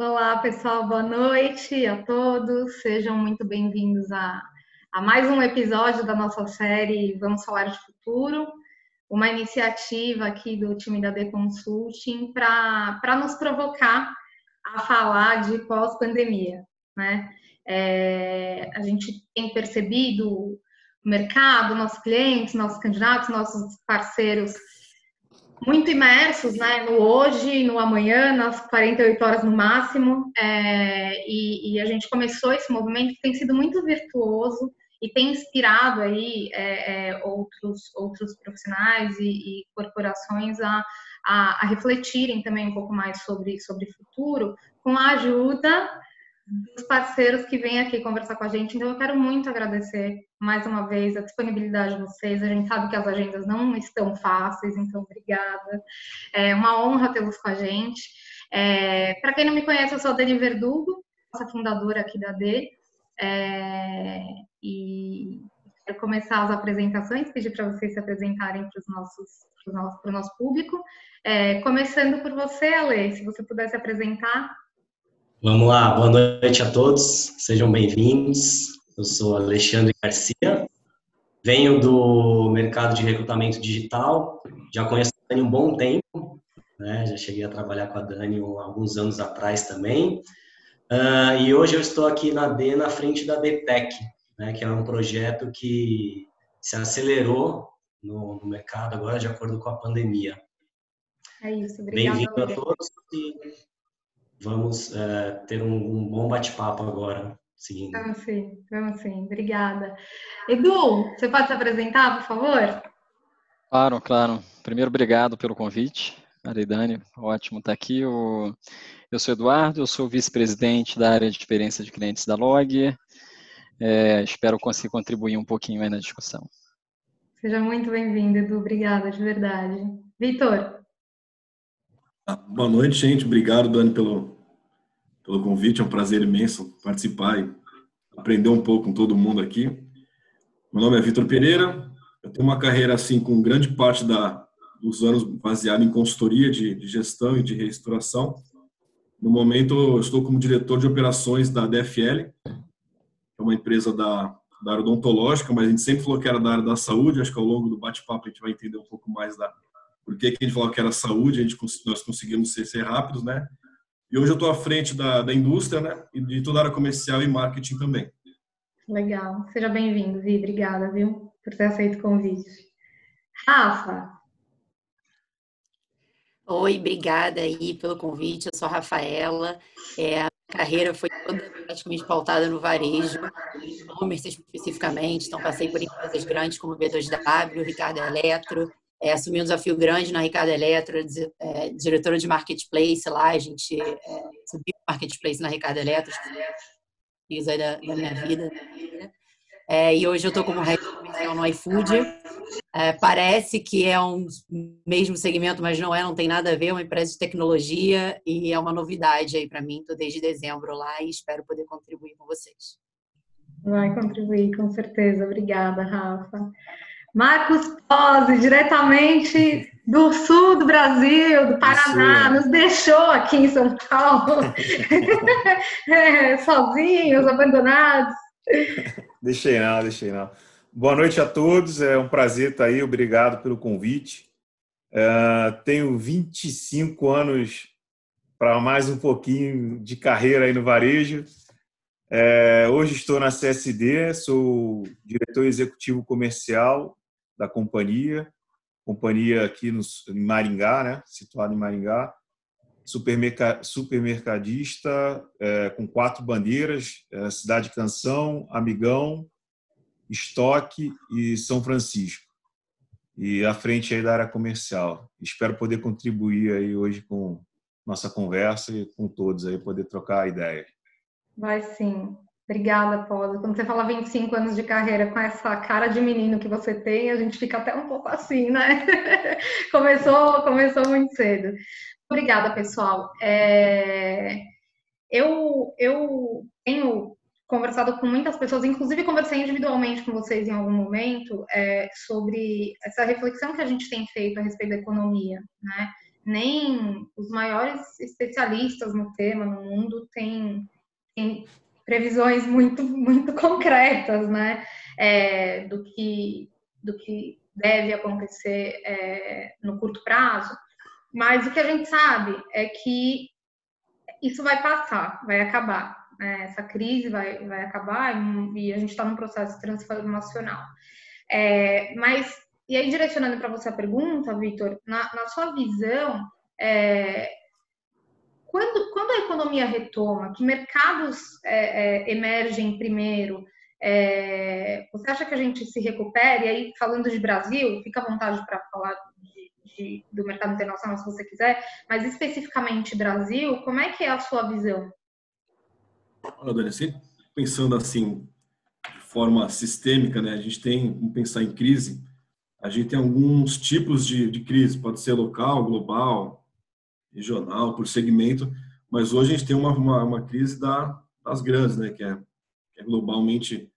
Olá, pessoal, boa noite a todos. Sejam muito bem-vindos a, a, mais um episódio da nossa série Vamos Falar de Futuro, uma iniciativa aqui do time da The Consulting para nos provocar a falar de pós-pandemia. Né? É, a gente tem percebido o mercado, nossos clientes, nossos candidatos, nossos parceiros muito imersos né, no hoje, no amanhã, nas 48 horas no máximo, é, e, e, a gente começou esse movimento que tem sido muito virtuoso e tem inspirado aí é, é, outros, outros profissionais e, e corporações a, a, a, refletirem também um pouco mais sobre, sobre futuro, com a ajuda dos parceiros que vêm aqui conversar com a gente. Então, eu quero muito agradecer mais uma vez a disponibilidade de vocês. A gente sabe que as agendas não estão fáceis, então obrigada. É uma honra tê-los com a gente. É, Para quem não me conhece, eu sou a Dani Verdugo, nossa fundadora aqui da D. É, e quero começar as apresentações, pedir para vocês se apresentarem para os nossos para o nosso público. É, começando por você, Ale, se você pudesse apresentar. Vamos lá, boa noite a todos, sejam bem-vindos. Eu sou Alexandre Garcia, venho do mercado de recrutamento digital, já conheço a Dani um bom tempo, né? já cheguei a trabalhar com a Dani alguns anos atrás também. Uh, e hoje eu estou aqui na D, na frente da DTEC, né? que é um projeto que se acelerou no, no mercado agora de acordo com a pandemia. É isso, obrigada. Bem-vindo a todos e vamos uh, ter um, um bom bate-papo agora seguindo. Vamos sim, vamos sim. Obrigada. Edu, você pode se apresentar, por favor? Claro, claro. Primeiro, obrigado pelo convite. Aridane, ótimo estar aqui. Eu, eu sou Eduardo, eu sou vice-presidente da área de experiência de clientes da Log. É, espero conseguir contribuir um pouquinho aí na discussão. Seja muito bem-vindo, Edu. Obrigada, de verdade. Vitor. Boa noite, gente. Obrigado, Dani, pelo, pelo convite. É um prazer imenso participar e aprender um pouco com todo mundo aqui. Meu nome é Vitor Pereira. Eu tenho uma carreira assim com grande parte da, dos anos baseada em consultoria de, de gestão e de reestruturação. No momento, eu estou como diretor de operações da DFL, que é uma empresa da, da área odontológica, mas a gente sempre falou que era da área da saúde. Acho que ao longo do bate-papo a gente vai entender um pouco mais da por que, que a gente falou que era saúde. A gente, nós conseguimos ser, ser rápidos, né? E hoje eu estou à frente da, da indústria, né? E de toda a área comercial e marketing também. Legal. Seja bem-vindo, Vi. Obrigada, viu, por ter aceito o convite. Rafa. Oi, obrigada aí pelo convite. Eu sou a Rafaela. É, a carreira foi toda praticamente pautada no varejo, comércio especificamente. Então, passei por empresas grandes como B2W, Ricardo Eletro, é, assumi um desafio grande na Ricardo Eletro, é, diretora de marketplace lá, a gente é, subiu marketplace na Ricardo Eletro, fiz aí da, da minha vida. É, e hoje eu estou como head comercial no iFood. É, parece que é um mesmo segmento, mas não é, não tem nada a ver, é uma empresa de tecnologia e é uma novidade aí para mim. Estou desde dezembro lá e espero poder contribuir com vocês. Vai contribuir, com certeza. Obrigada, Rafa. Marcos Pose, diretamente do sul do Brasil, do Paraná, nos deixou aqui em São Paulo, é, sozinhos, abandonados. Deixei não, deixei não. Boa noite a todos, é um prazer estar aí, obrigado pelo convite. Uh, tenho 25 anos para mais um pouquinho de carreira aí no varejo. É, hoje estou na CSD, sou diretor executivo comercial da companhia, companhia aqui no, em Maringá, né, situada em Maringá, supermerca, supermercadista é, com quatro bandeiras, é, Cidade Canção, Amigão, Estoque e São Francisco. E à frente aí da área comercial. Espero poder contribuir aí hoje com nossa conversa e com todos aí poder trocar ideias. Vai sim. Obrigada, Paulo. Quando você fala 25 anos de carreira com essa cara de menino que você tem, a gente fica até um pouco assim, né? começou, começou muito cedo. Obrigada, pessoal. É... Eu, eu tenho conversado com muitas pessoas, inclusive conversei individualmente com vocês em algum momento, é, sobre essa reflexão que a gente tem feito a respeito da economia, né? nem os maiores especialistas no tema no mundo têm, têm previsões muito, muito concretas, né, é, do, que, do que deve acontecer é, no curto prazo. Mas o que a gente sabe é que isso vai passar, vai acabar. Né? Essa crise vai, vai acabar e a gente está num processo transformacional. É, mas, e aí, direcionando para você a pergunta, Vitor, na, na, sua visão, é, quando, quando a economia retoma, que mercados é, é emergem primeiro? É, você acha que a gente se recupere? E aí, falando de Brasil, fica à vontade para falar de, de, do mercado internacional se você quiser, mas especificamente Brasil, como é que é a sua visão? Olha, Dani, sempre pensando assim, de forma sistêmica, né? A gente tem, vamos pensar em crise, a gente tem alguns tipos de, de crise, pode ser local, global, regional, por segmento, mas hoje a gente tem uma, uma, uma crise da, das grandes, né? Que é, que é globalmente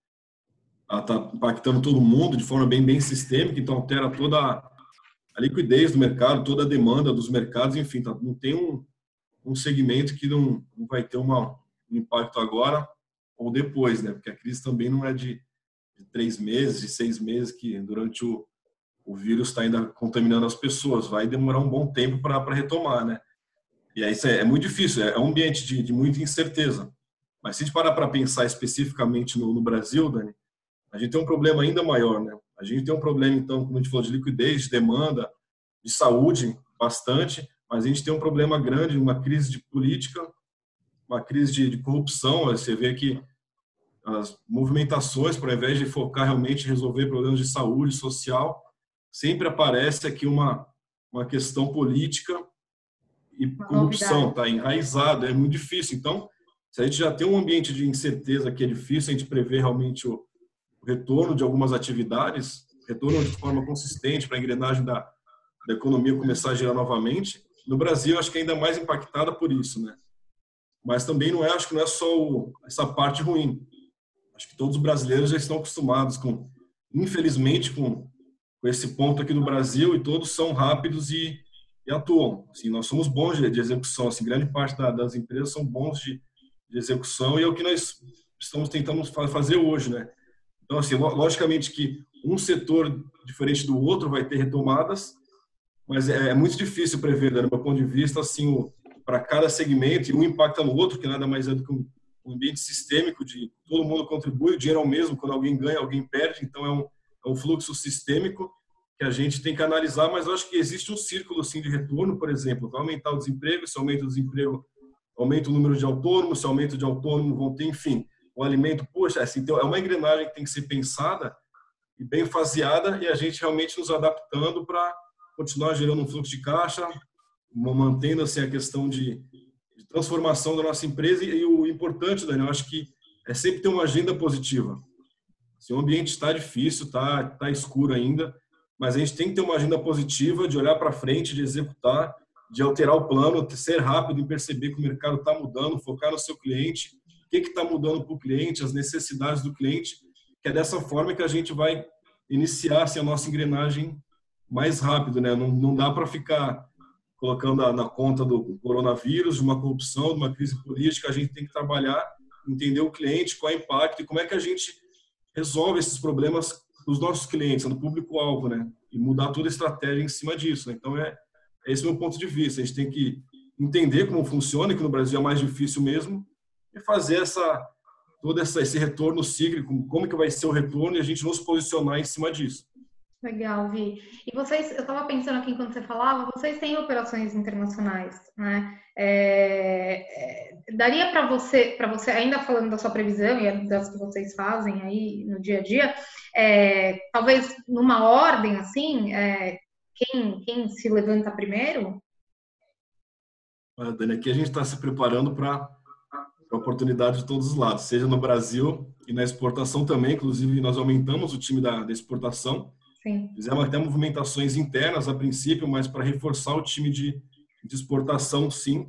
está impactando todo mundo de forma bem, bem sistêmica, então altera toda a liquidez do mercado, toda a demanda dos mercados, enfim, tá, não tem um, um segmento que não, não vai ter uma, um impacto agora ou depois, né? Porque a crise também não é de, de três meses, de seis meses, que durante o, o vírus está ainda contaminando as pessoas. Vai demorar um bom tempo para retomar, né? E aí é, é muito difícil, é, é um ambiente de, de muita incerteza. Mas se a gente parar para pensar especificamente no, no, Brasil, Dani, a gente tem um problema ainda maior, né? A gente tem um problema, então, como a gente falou, de liquidez, de demanda, de saúde, bastante, mas a gente tem um problema grande, uma crise de política uma crise de, de corrupção. Você vê que as movimentações, por invés de focar realmente em resolver problemas de saúde social, sempre aparece aqui uma, uma questão política e uma corrupção, está enraizado, é muito difícil. Então, se a gente já tem um ambiente de incerteza que é difícil a gente prever realmente o, o retorno de algumas atividades, retorno de forma consistente para a engrenagem da, da economia começar a girar novamente, no Brasil acho que é ainda mais impactada por isso, né? mas também não é, acho que não é só o, essa parte ruim. Acho que todos os brasileiros já estão acostumados com, infelizmente, com, com esse ponto aqui no Brasil e todos são rápidos e, e atuam. Assim, nós somos bons de, de execução, assim, grande parte da, das empresas são bons de, de, execução e é o que nós estamos tentando fazer hoje, né? Então, assim, logicamente que um setor diferente do outro vai ter retomadas, mas é, é muito difícil prever, né, do meu ponto de vista, assim, para cada segmento e um impacta no outro, que nada mais é do que um, ambiente sistêmico de todo mundo contribui, o dinheiro é o mesmo, quando alguém ganha, alguém perde, então é um, é um fluxo sistêmico que a gente tem que analisar, mas eu acho que existe um círculo assim, de retorno, por exemplo, vai aumentar o desemprego, se aumenta o desemprego, aumenta o número de autônomos, se aumenta de autônomo, vão ter, enfim, o alimento, poxa, assim, então é uma engrenagem que tem que ser pensada e bem faseada e a gente realmente nos adaptando para continuar gerando um fluxo de caixa, mantendo assim a questão de, de transformação da nossa empresa e, e, o importante, Daniel, acho que é sempre ter uma agenda positiva. Se o ambiente está difícil, está tá escuro ainda, mas a gente tem que ter uma agenda positiva de olhar para frente, de executar, de alterar o plano, ser rápido em perceber que o mercado está mudando, focar no seu cliente, o que está mudando para o cliente, as necessidades do cliente, que é dessa forma que a gente vai iniciar assim, a nossa engrenagem mais rápido, né? Não, não dá para ficar colocando na conta do coronavírus, de uma corrupção, de uma crise política, a gente tem que trabalhar, entender o cliente, qual é o impacto e como é que a gente resolve esses problemas dos nossos clientes, no público-alvo, né? E mudar toda a estratégia em cima disso. Né? Então, é, é esse meu ponto de vista. A gente tem que entender como funciona, que no Brasil é mais difícil mesmo, e fazer essa todo essa, esse retorno cíclico, como que vai ser o retorno e a gente nos posicionar em cima disso. Legal, Vi. E vocês, eu estava pensando aqui enquanto você falava, vocês têm operações internacionais, né? É, é, daria para você, para você ainda falando da sua previsão e das que vocês fazem aí no dia a dia, é, talvez numa ordem assim, é, quem, quem se levanta primeiro? Olha, Dani, aqui a gente está se preparando para a oportunidade de todos os lados, seja no Brasil e na exportação também. Inclusive, nós aumentamos o time da, da exportação Sim. Fizemos até movimentações internas a princípio, mas para reforçar o time de, de exportação, sim,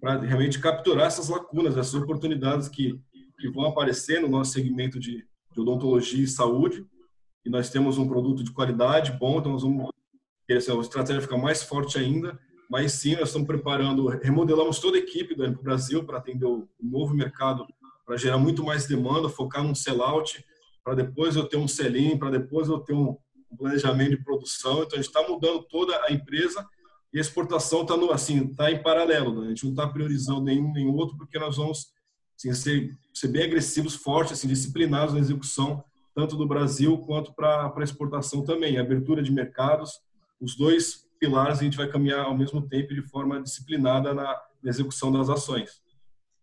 para realmente capturar essas lacunas, essas oportunidades que, que vão aparecer no nosso segmento de, de odontologia e saúde. E nós temos um produto de qualidade bom, então nós vamos essa estratégia ficar mais forte ainda. mas sim, nós estamos preparando, remodelamos toda a equipe do Brasil para atender o novo mercado, para gerar muito mais demanda, focar num sellout, para depois eu ter um sell-in, para depois eu ter um planejamento de produção. Então, a gente está mudando toda a empresa e a exportação está assim, tá em paralelo. Né? A gente não está priorizando nenhum, nenhum outro, porque nós vamos assim, ser, ser bem agressivos, fortes, assim, disciplinados na execução, tanto do Brasil quanto para a exportação também. A abertura de mercados, os dois pilares a gente vai caminhar ao mesmo tempo de forma disciplinada na, na execução das ações.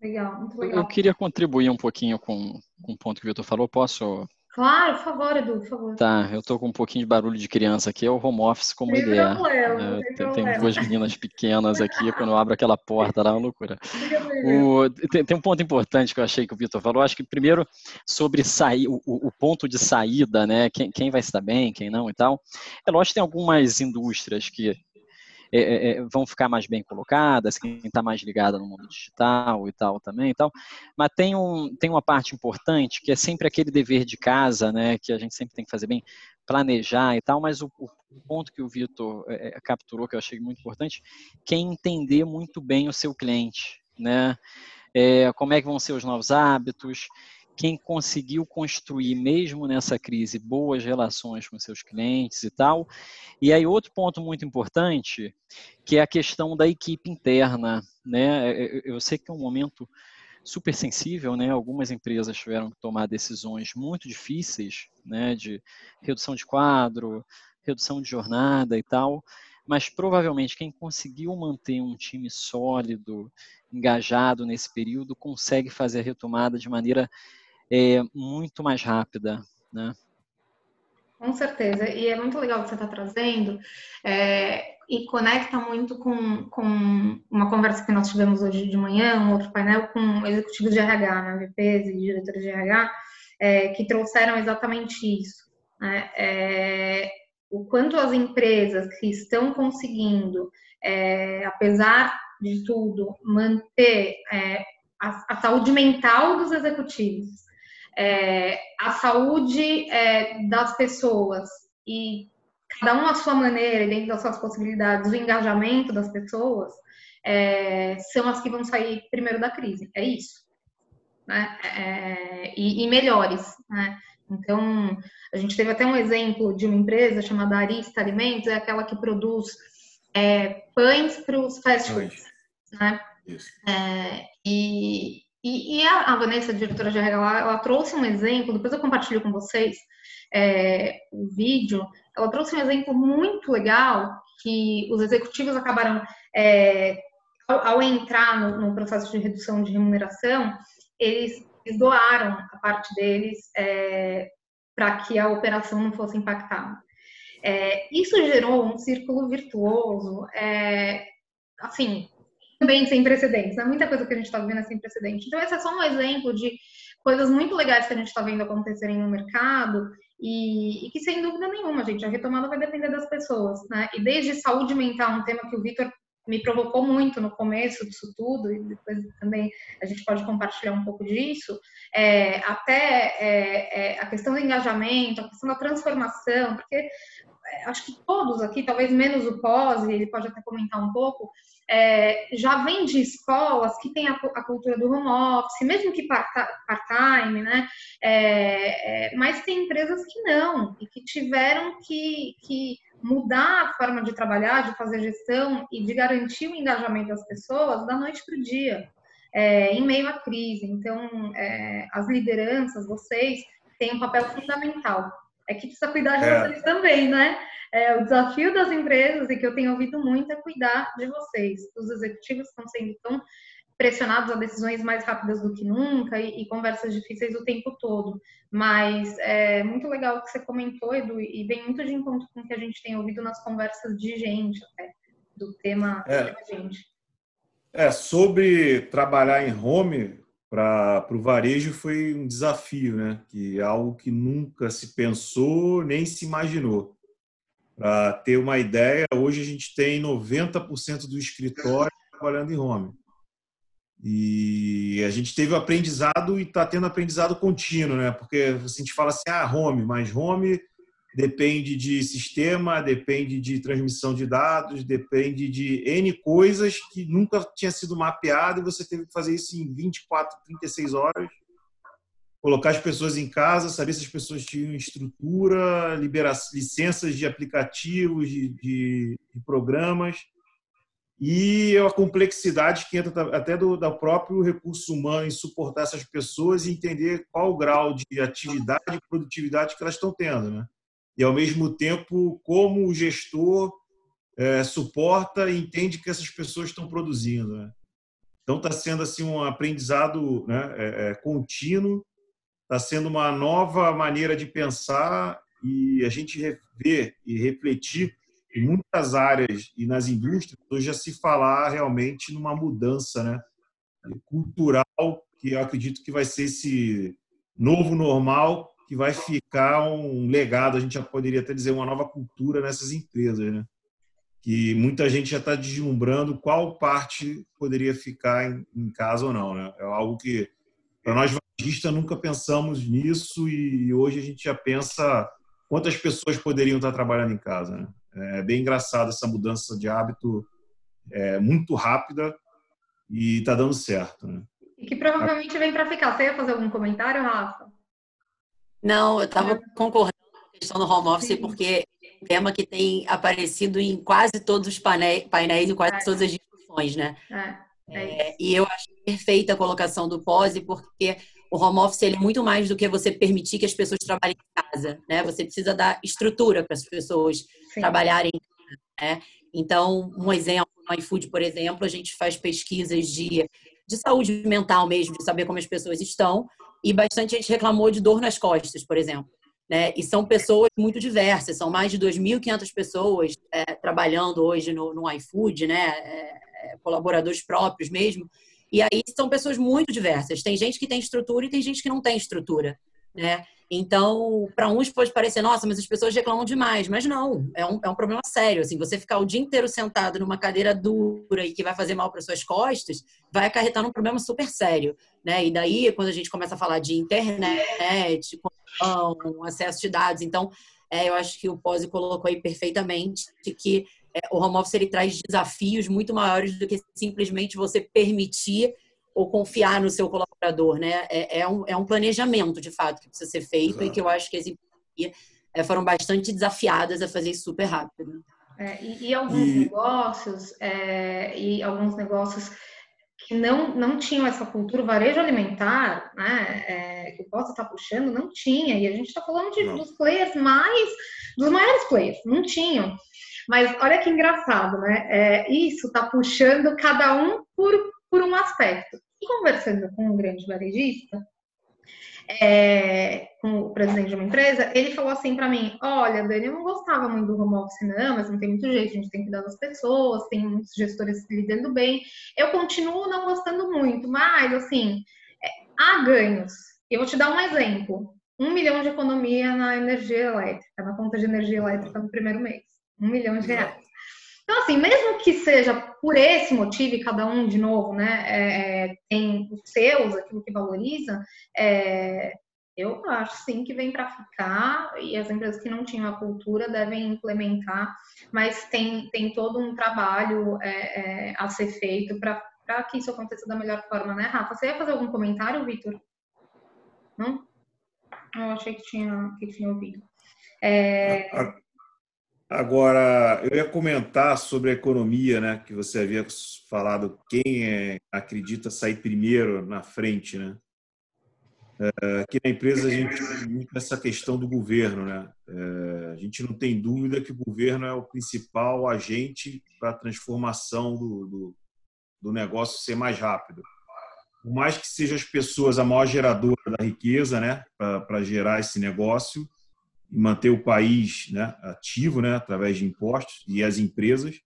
Legal, muito legal. Eu queria contribuir um pouquinho com, com o ponto que o Vitor falou. Posso Claro, por favor, Edu, por favor. Tá, eu tô com um pouquinho de barulho de criança aqui, é o home office como tem ele é. Problema, é tem, tem, duas meninas pequenas aqui, quando eu abro aquela porta lá é uma loucura. O, tem, tem, um ponto importante que eu achei que o Vitor falou, acho que primeiro sobre sair, o, o, ponto de saída, né? Quem, quem vai estar bem, quem não e tal. É lógico que tem algumas indústrias que é, é, é, vão ficar mais bem colocadas, quem está mais ligada no mundo digital e tal também e tal. Mas tem, um, tem uma parte importante que é sempre aquele dever de casa, né, que a gente sempre tem que fazer bem, planejar e tal, mas o, o ponto que o Vitor é, é, capturou, que eu achei muito importante, que é entender muito bem o seu cliente, né? É, como é que vão ser os novos hábitos, quem conseguiu construir, mesmo nessa crise, boas relações com seus clientes e tal. E aí, outro ponto muito importante, que é a questão da equipe interna. Né? É, é, eu sei que é um momento super sensível, né? Algumas empresas tiveram que tomar decisões muito difíceis, né? De redução de quadro, redução de jornada e tal. Mas provavelmente quem conseguiu manter um time sólido, engajado nesse período, consegue fazer a retomada de maneira é, muito mais rápida, né? Com certeza, e é muito legal o que você está trazendo, é, e conecta muito com, com uma conversa que nós tivemos hoje de manhã, um outro painel com executivos de RH, né, VPs e diretores de RH, é, que trouxeram exatamente isso. Né, é, o quanto as empresas que estão conseguindo, é, apesar de tudo, manter é, a, a saúde mental dos executivos, é, a saúde é, das pessoas e cada um à sua maneira, dentro das suas possibilidades, o engajamento das pessoas, é, são as que vão sair primeiro da crise. É isso. Né? É, e, e, melhores. Né? Então, a gente teve até um exemplo de uma empresa chamada Arista Alimentos, é aquela que produz é, pães para os fast foods. Né? É, e, e, e a, a, Vanessa, diretora de RH, ela, ela, trouxe um exemplo, depois eu compartilho com vocês é, o vídeo, ela trouxe um exemplo muito legal que os executivos acabaram, é, ao, ao, entrar no, no, processo de redução de remuneração, eles, eles doaram a parte deles é, para que a operação não fosse impactada. É, isso gerou um círculo virtuoso, é, assim, também sem precedentes. Né? Muita coisa que a gente está vendo é sem precedente. Então, esse é só um exemplo de coisas muito legais que a gente está vendo acontecerem no mercado e, e, que, sem dúvida nenhuma, gente, a retomada vai depender das pessoas. Né? E desde saúde mental, um tema que o Vitor me provocou muito no começo disso tudo, e depois também a gente pode compartilhar um pouco disso, é, até é, é, a questão do engajamento, a questão da transformação, porque acho que todos aqui, talvez menos o pós, ele pode até comentar um pouco, é, já vem de escolas que tem a, a, cultura do home office, mesmo que part-time, né? É, é, mas tem empresas que não, e que tiveram que, que mudar a forma de trabalhar, de fazer gestão e de garantir o engajamento das pessoas da noite para o dia, é, em meio à crise. Então, é, as lideranças, vocês, têm um papel fundamental. É que precisa cuidar de é. vocês também, né? É, o desafio das empresas, e que eu tenho ouvido muito, é cuidar de vocês. Os executivos estão sendo tão pressionados a decisões mais rápidas do que nunca e, e conversas difíceis o tempo todo. Mas é muito legal o que você comentou, Edu, e vem muito de encontro com o que a gente tem ouvido nas conversas de gente, até, do tema é, gente. É, sobre trabalhar em home para o varejo foi um desafio, né? Que é algo que nunca se pensou nem se imaginou. Para ter uma ideia, hoje a gente tem 90% do escritório trabalhando em home. E a gente teve o aprendizado e está tendo aprendizado contínuo, né? Porque a gente fala assim, ah, home, mas home depende de sistema, depende de transmissão de dados, depende de N coisas que nunca tinha sido mapeado e você teve que fazer isso em 24, 36 horas. Colocar as pessoas em casa, saber se as pessoas tinham estrutura, liberar licenças de aplicativos, de, de, de programas e a complexidade que entra até do, do próprio recurso humano em suportar essas pessoas e entender qual o grau de atividade e produtividade que elas estão tendo, né? E ao mesmo tempo como o gestor é, suporta e entende que essas pessoas estão produzindo. Né? Então está sendo assim um aprendizado né, é, é, contínuo, está sendo uma nova maneira de pensar e a gente rever e refletir em muitas áreas e nas indústrias, hoje já se falar realmente numa mudança né, cultural, que eu acredito que vai ser esse novo normal, que vai ficar um legado, a gente já poderia até dizer, uma nova cultura nessas empresas. Né? Que muita gente já está deslumbrando qual parte poderia ficar em, em casa ou não. Né? É algo que, para nós varejistas, nunca pensamos nisso e hoje a gente já pensa quantas pessoas poderiam estar trabalhando em casa. Né? É bem engraçado essa mudança de hábito é, muito rápida e está dando certo. Né? E que provavelmente vem para ficar. Você ia fazer algum comentário, Rafa? Não, eu estava concordando com a questão do home office, Sim. porque é um tema que tem aparecido em quase todos os painéis e quase é. todas as discussões, né? É. É, e eu acho perfeita a colocação do POSE, porque o home office é muito mais do que você permitir que as pessoas trabalhem em casa, né? Você precisa dar estrutura para as pessoas Sim. trabalharem em casa, né? Então, um exemplo, no iFood, por exemplo, a gente faz pesquisas de, de saúde mental mesmo, de saber como as pessoas estão, e bastante gente reclamou de dor nas costas, por exemplo. Né? E são pessoas muito diversas, são mais de 2.500 pessoas é, trabalhando hoje no, no iFood, né? É, é, colaboradores próprios mesmo, e aí são pessoas muito diversas. Tem gente que tem estrutura e tem gente que não tem estrutura, né? Então, para uns pode parecer, nossa, mas as pessoas reclamam demais. Mas não, é um, é um problema sério. Assim, você ficar o dia inteiro sentado numa cadeira dura e que vai fazer mal para suas costas, vai acarretar num problema super sério. Né? E daí, quando a gente começa a falar de internet, acesso de dados, então, é, eu acho que o Pose colocou aí perfeitamente que é, o home office ele traz desafios muito maiores do que simplesmente você permitir ou confiar no seu colaborador, né? É, é, um, é um planejamento, de fato, que precisa ser feito Exato. e que eu acho que as empresas é, foram bastante desafiadas a fazer isso super rápido. É, e, e, alguns e... negócios, é, e alguns negócios que não, não tinham essa cultura, o varejo alimentar, né, é, que o Costa está puxando, não tinha. E a gente está falando de, dos players mais, dos maiores players, não tinham. Mas olha que engraçado, né? É, isso está puxando cada um por, por um aspecto. E conversando com um grande varejista, é, com o presidente de uma empresa, ele falou assim para mim: Olha, Dani, eu não gostava muito do home office, não, mas não tem muito jeito, a gente tem que dar das pessoas, tem muitos gestores lidando bem. Eu continuo não gostando muito, mas assim, é, há ganhos. Eu vou te dar um exemplo: um milhão de economia na energia elétrica, na conta de energia elétrica no primeiro mês. Um milhão de reais. Então, assim, mesmo que seja por esse motivo, e cada um, de novo, né, é, é tem os seus, aquilo que valoriza, é, eu acho sim que vem para ficar e as empresas que não tinham a cultura devem implementar, mas tem, tem todo um trabalho é, é a ser feito para que isso aconteça da melhor forma, né, Rafa? Você ia fazer algum comentário, Vitor? Não? Eu achei que tinha, que tinha ouvido. É... Agora, eu ia comentar sobre a economia, né? Que você havia falado, quem é, acredita sair primeiro na frente, né? É, aqui na empresa a gente tem muito essa questão do governo, né? É, a gente não tem dúvida que o governo é o principal agente para a transformação do, do, do negócio ser mais rápido. Por mais que sejam as pessoas a maior geradora da riqueza, né? Para gerar esse negócio, e manter o país né, ativo, né, através de impostos e as empresas,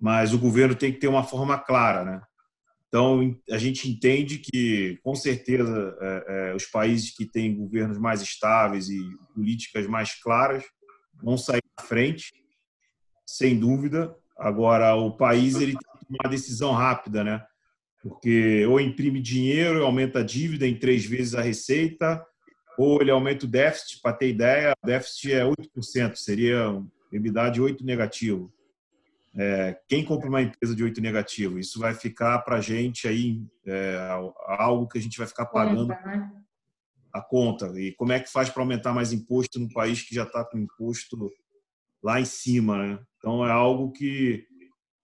mas o governo tem que ter uma forma clara, né? Então a gente entende que, com certeza, é, é, os países que têm governos mais estáveis e políticas mais claras vão sair à frente, sem dúvida. Agora o país ele tem que tomar uma decisão rápida, né? Porque ou imprime dinheiro, aumenta a dívida em três vezes a receita, ou ele aumenta o déficit, para ter ideia, o déficit é 8%, seria um EBITDA de 8 negativo. É, quem compra uma empresa de 8 negativo? Isso vai ficar para a gente aí é, algo que a gente vai ficar pagando né? a conta. E como é que faz para aumentar mais imposto num país que já está com imposto lá em cima? Né? Então é algo que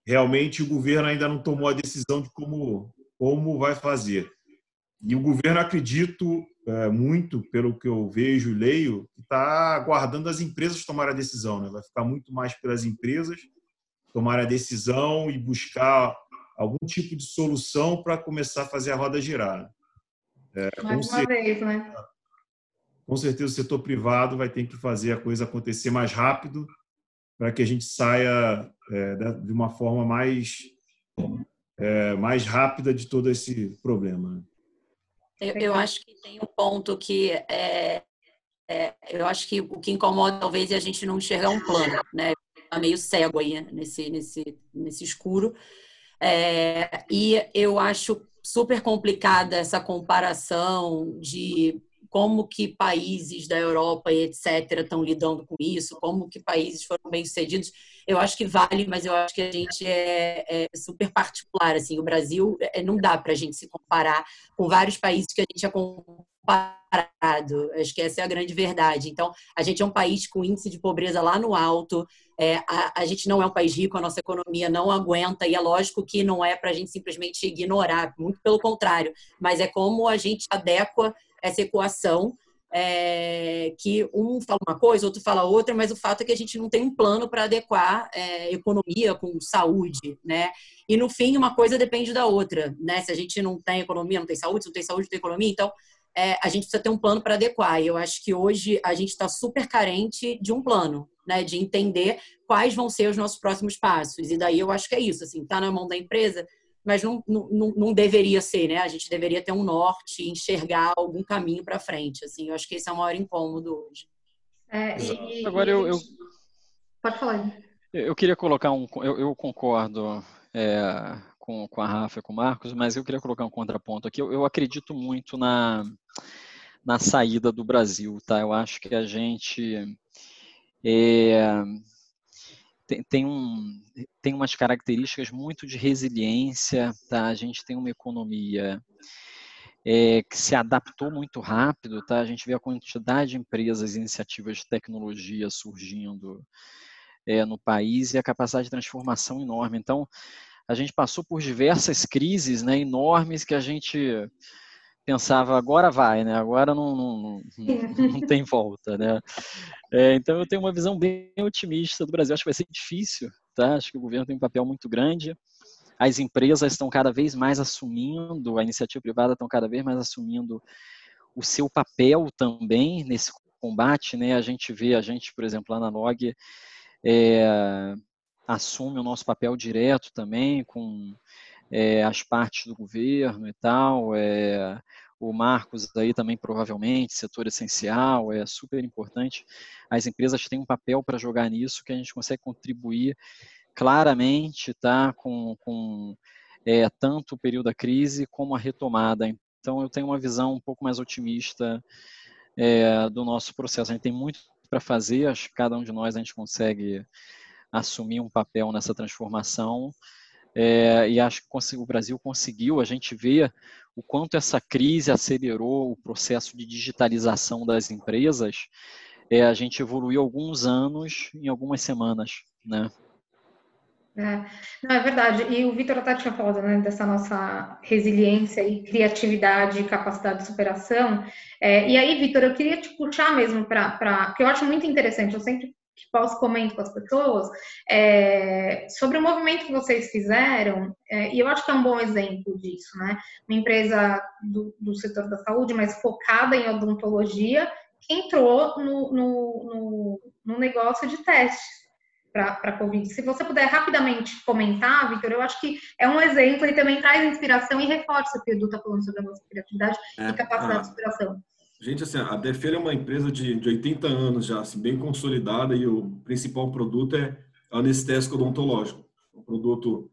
realmente o governo ainda não tomou a decisão de como, como vai fazer. E o governo, acredito é, muito, pelo que eu vejo e leio, está aguardando as empresas tomar a decisão. Né? Vai ficar muito mais pelas empresas tomar a decisão e buscar algum tipo de solução para começar a fazer a roda girar. É, mais uma certeza, vez, né? Com certeza o setor privado vai ter que fazer a coisa acontecer mais rápido para que a gente saia é, de uma forma mais é, mais rápida de todo esse problema. Eu, eu, acho que tem um ponto que é, é, eu acho que o que incomoda talvez é a gente não enxergar um plano, né? Tá meio cego aí nesse nesse nesse escuro. É, e eu acho super complicada essa comparação de como que países da Europa e etc. estão lidando com isso, como que países foram bem sucedidos. Eu acho que vale, mas eu acho que a gente é, é super particular. Assim, o Brasil é, não dá para a gente se comparar com vários países que a gente é comparado. Acho que essa é a grande verdade. Então, a gente é um país com índice de pobreza lá no alto. É, a, a, gente não é um país rico, a nossa economia não aguenta, e é lógico que não é para a gente simplesmente ignorar, muito pelo contrário, mas é como a gente adequa essa equação é, que um fala uma coisa, outro fala outra, mas o fato é que a gente não tem um plano para adequar é, economia com saúde, né? E no fim, uma coisa depende da outra, né? Se a gente não tem economia, não tem saúde, se não tem saúde, não tem economia, então é, a gente precisa ter um plano para adequar. E eu acho que hoje a gente está super carente de um plano, né? De entender quais vão ser os nossos próximos passos. E daí eu acho que é isso, assim, tá na mão da empresa mas não, não, não deveria ser, né? A gente deveria ter um norte, enxergar algum caminho para frente. Assim, eu acho que esse é o maior incômodo hoje. É, e, Agora eu, eu, pode falar. Eu queria colocar um, eu, eu concordo é, com, com a Rafa e com o Marcos, mas eu queria colocar um contraponto aqui. Eu, eu acredito muito na na saída do Brasil, tá? Eu acho que a gente é, tem, tem, um, tem umas características muito de resiliência, tá? A gente tem uma economia é, que se adaptou muito rápido, tá? A gente vê a quantidade de empresas e iniciativas de tecnologia surgindo é, no país e a capacidade de transformação enorme. Então, a gente passou por diversas crises né, enormes que a gente pensava agora vai, né? Agora não, não, não, não tem volta, né? É, então eu tenho uma visão bem otimista do Brasil. Acho que vai ser difícil, tá? Acho que o governo tem um papel muito grande. As empresas estão cada vez mais assumindo, a iniciativa privada estão cada vez mais assumindo o seu papel também nesse combate, né? A gente vê, a gente, por exemplo, lá na é, assume o nosso papel direto também com é, as partes do governo e tal. É, o Marcos aí também provavelmente, setor essencial, é super importante. As empresas têm um papel para jogar nisso que a gente consegue contribuir claramente, tá, com, com é, tanto o período da crise como a retomada. Então eu tenho uma visão um pouco mais otimista é, do nosso processo. A gente tem muito para fazer, acho que cada um de nós a gente consegue assumir um papel nessa transformação. É, e acho que o Brasil conseguiu, a gente vê o quanto essa crise acelerou o processo de digitalização das empresas, é, a gente evoluiu alguns anos em algumas semanas, né? É, não, é verdade. E o Vitor até tinha falado né, dessa nossa resiliência e criatividade e capacidade de superação. É, e aí, Vitor, eu queria te puxar mesmo para. Porque eu acho muito interessante, eu sempre que posso comentar com as pessoas é, sobre o movimento que vocês fizeram, é, e eu acho que é um bom exemplo disso, né? Uma empresa do, do setor da saúde, mas focada em odontologia, que entrou no, no, no, no negócio de testes para a Covid. Se você puder rapidamente comentar, Vitor, eu acho que é um exemplo e também traz inspiração e reforça o que o Edu está falando sobre a nossa criatividade é, e capacidade de superação. Gente, assim, a Defeira é uma empresa de, de 80 anos já, assim, bem consolidada e o principal produto é anestésico odontológico. É um produto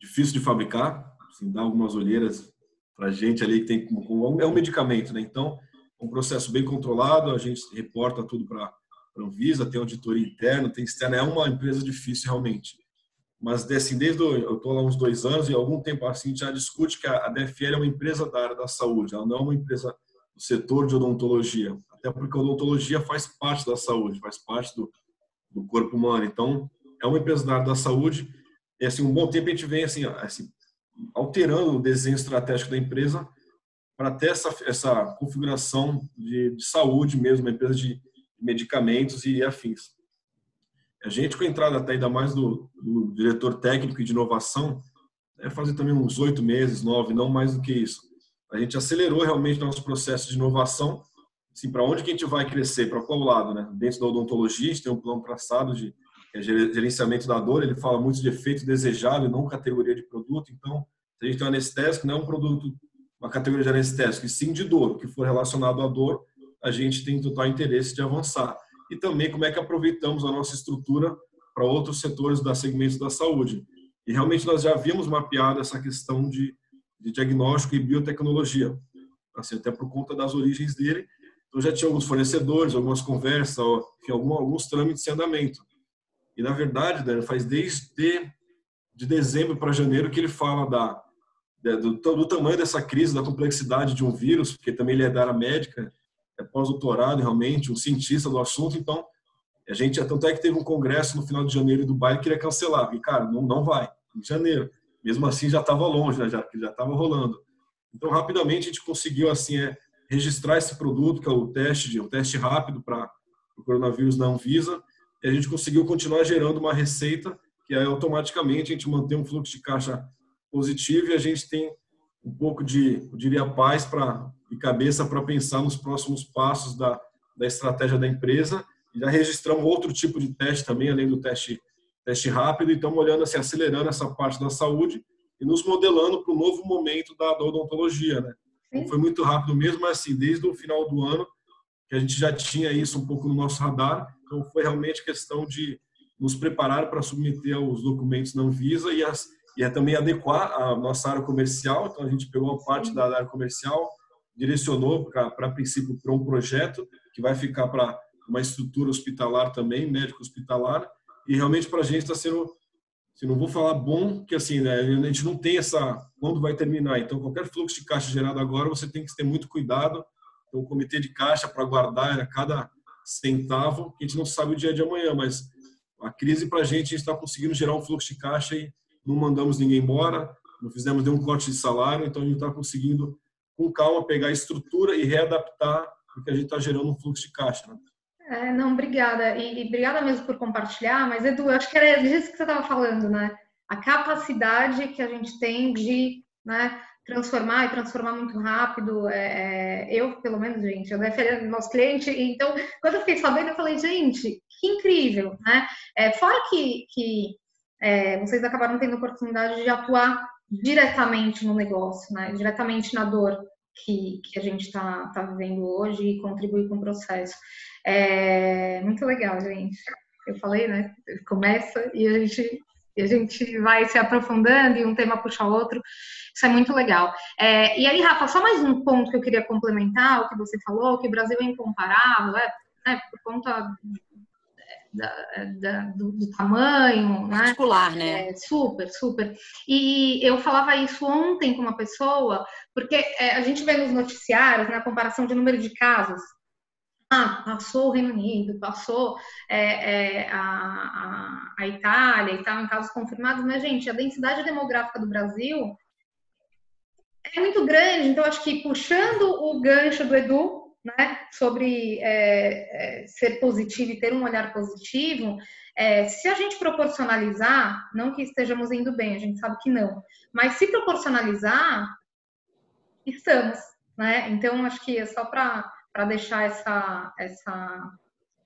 difícil de fabricar, assim, dá algumas olheiras para gente ali que tem como, é um medicamento, né? Então, um processo bem controlado, a gente reporta tudo para a Anvisa, tem auditoria interna, tem externa, é uma empresa difícil realmente. Mas assim, desde eu estou lá uns dois anos e algum tempo assim já discute que a DFL é uma empresa da área da saúde, ela não é uma empresa do setor de odontologia, até porque a odontologia faz parte da saúde, faz parte do, do corpo humano. Então, é uma empresa da área da saúde e assim um bom tempo a gente vem assim, assim alterando o desenho estratégico da empresa para ter essa, essa configuração de, de, saúde mesmo, uma empresa de medicamentos e afins. A gente, com a entrada até ainda mais do, do diretor técnico e de inovação, é fazer também uns oito meses, nove, não mais do que isso. A gente acelerou realmente nosso processo de inovação, assim, para onde que a gente vai crescer, para qual lado, né? Dentro da odontologia, a gente tem um plano traçado de é, gerenciamento da dor, ele fala muito de efeito desejado e não categoria de produto, então, se a gente tem um anestésico, não é um produto uma categoria de anestésico, e sim de dor, que for relacionado à dor, a gente tem total interesse de avançar. E também como é que aproveitamos a nossa estrutura para outros setores da segmentos da saúde. E realmente nós já havíamos mapeado essa questão de, de diagnóstico e biotecnologia, assim, até por conta das origens dele. Então já tinha alguns fornecedores, algumas conversas, enfim, alguns, alguns trâmites em andamento. E na verdade, Daniel, faz desde de dezembro para janeiro que ele fala da do, do, tamanho dessa crise, da complexidade de um vírus, porque também ele é da área médica, é pós-doutorado realmente, um cientista do assunto, então a gente, tanto é que teve um congresso no final de janeiro do Dubai que queria cancelar, e cara, não, não vai, em janeiro, mesmo assim já estava longe, né, já já estava rolando. Então rapidamente a gente conseguiu assim é, registrar esse produto que é o teste, o teste rápido para o coronavírus na Anvisa, e a gente conseguiu continuar gerando uma receita que aí automaticamente a gente mantém um fluxo de caixa positivo e a gente tem um pouco de, eu diria, paz para e cabeça para pensar nos próximos passos da, da estratégia da empresa. Já registramos outro tipo de teste também, além do teste, teste rápido, e estamos olhando, assim, acelerando essa parte da saúde e nos modelando para o novo momento da, da odontologia, né? Não foi muito rápido mesmo, mas assim, desde o final do ano, que a gente já tinha isso um pouco no nosso radar, então foi realmente questão de nos preparar para submeter os documentos na Anvisa e as, e é também adequar a nossa área comercial. Então, a gente pegou uma parte da área comercial, direcionou para, princípio, para um projeto que vai ficar para uma estrutura hospitalar também, médico hospitalar, e realmente para a gente está sendo, se não vou falar bom, que assim, né, a gente não tem essa, quando vai terminar. Então, qualquer fluxo de caixa gerado agora, você tem que ter muito cuidado. Então, o comitê de caixa para guardar cada centavo, que a gente não sabe o dia de amanhã, mas a crise para a gente, a gente está conseguindo gerar um fluxo de caixa e não mandamos ninguém embora, não fizemos nenhum corte de salário, então a gente está conseguindo, com calma, pegar a estrutura e readaptar, porque a gente está gerando um fluxo de caixa. Né? É, não, obrigada. E, e, obrigada mesmo por compartilhar, mas Edu, acho que era disso que você estava falando, né? A capacidade que a gente tem de né, transformar e transformar muito rápido. É, é eu, pelo menos, gente, eu defendo nosso cliente, então, quando eu fiquei sabendo, eu falei, gente, que incrível, né? É, fora que, que é, vocês acabaram tendo a oportunidade de atuar diretamente no negócio, né? diretamente na dor que, que a gente está tá vivendo hoje e contribuir com o processo. É muito legal, gente. Eu falei, né? Começa e a gente, e a gente vai se aprofundando e um tema puxa outro. Isso é muito legal. É, e aí, Rafa, só mais um ponto que eu queria complementar, o que você falou, que o Brasil é incomparável, é, é por conta da, da, do, do, tamanho, né? Particular, né? É, super, super. E eu falava isso ontem com uma pessoa, porque é, a gente vê nos noticiários, na né, comparação de número de casos, ah, passou o Reino Unido, passou é, é, a, a, Itália e tal, em casos confirmados, mas, gente, a densidade demográfica do Brasil é muito grande, então acho que puxando o gancho do Edu, né, sobre é, é, ser positivo e ter um olhar positivo, é, se a gente proporcionalizar, não que estejamos indo bem, a gente sabe que não, mas se proporcionalizar, estamos, né? Então acho que é só para deixar essa, essa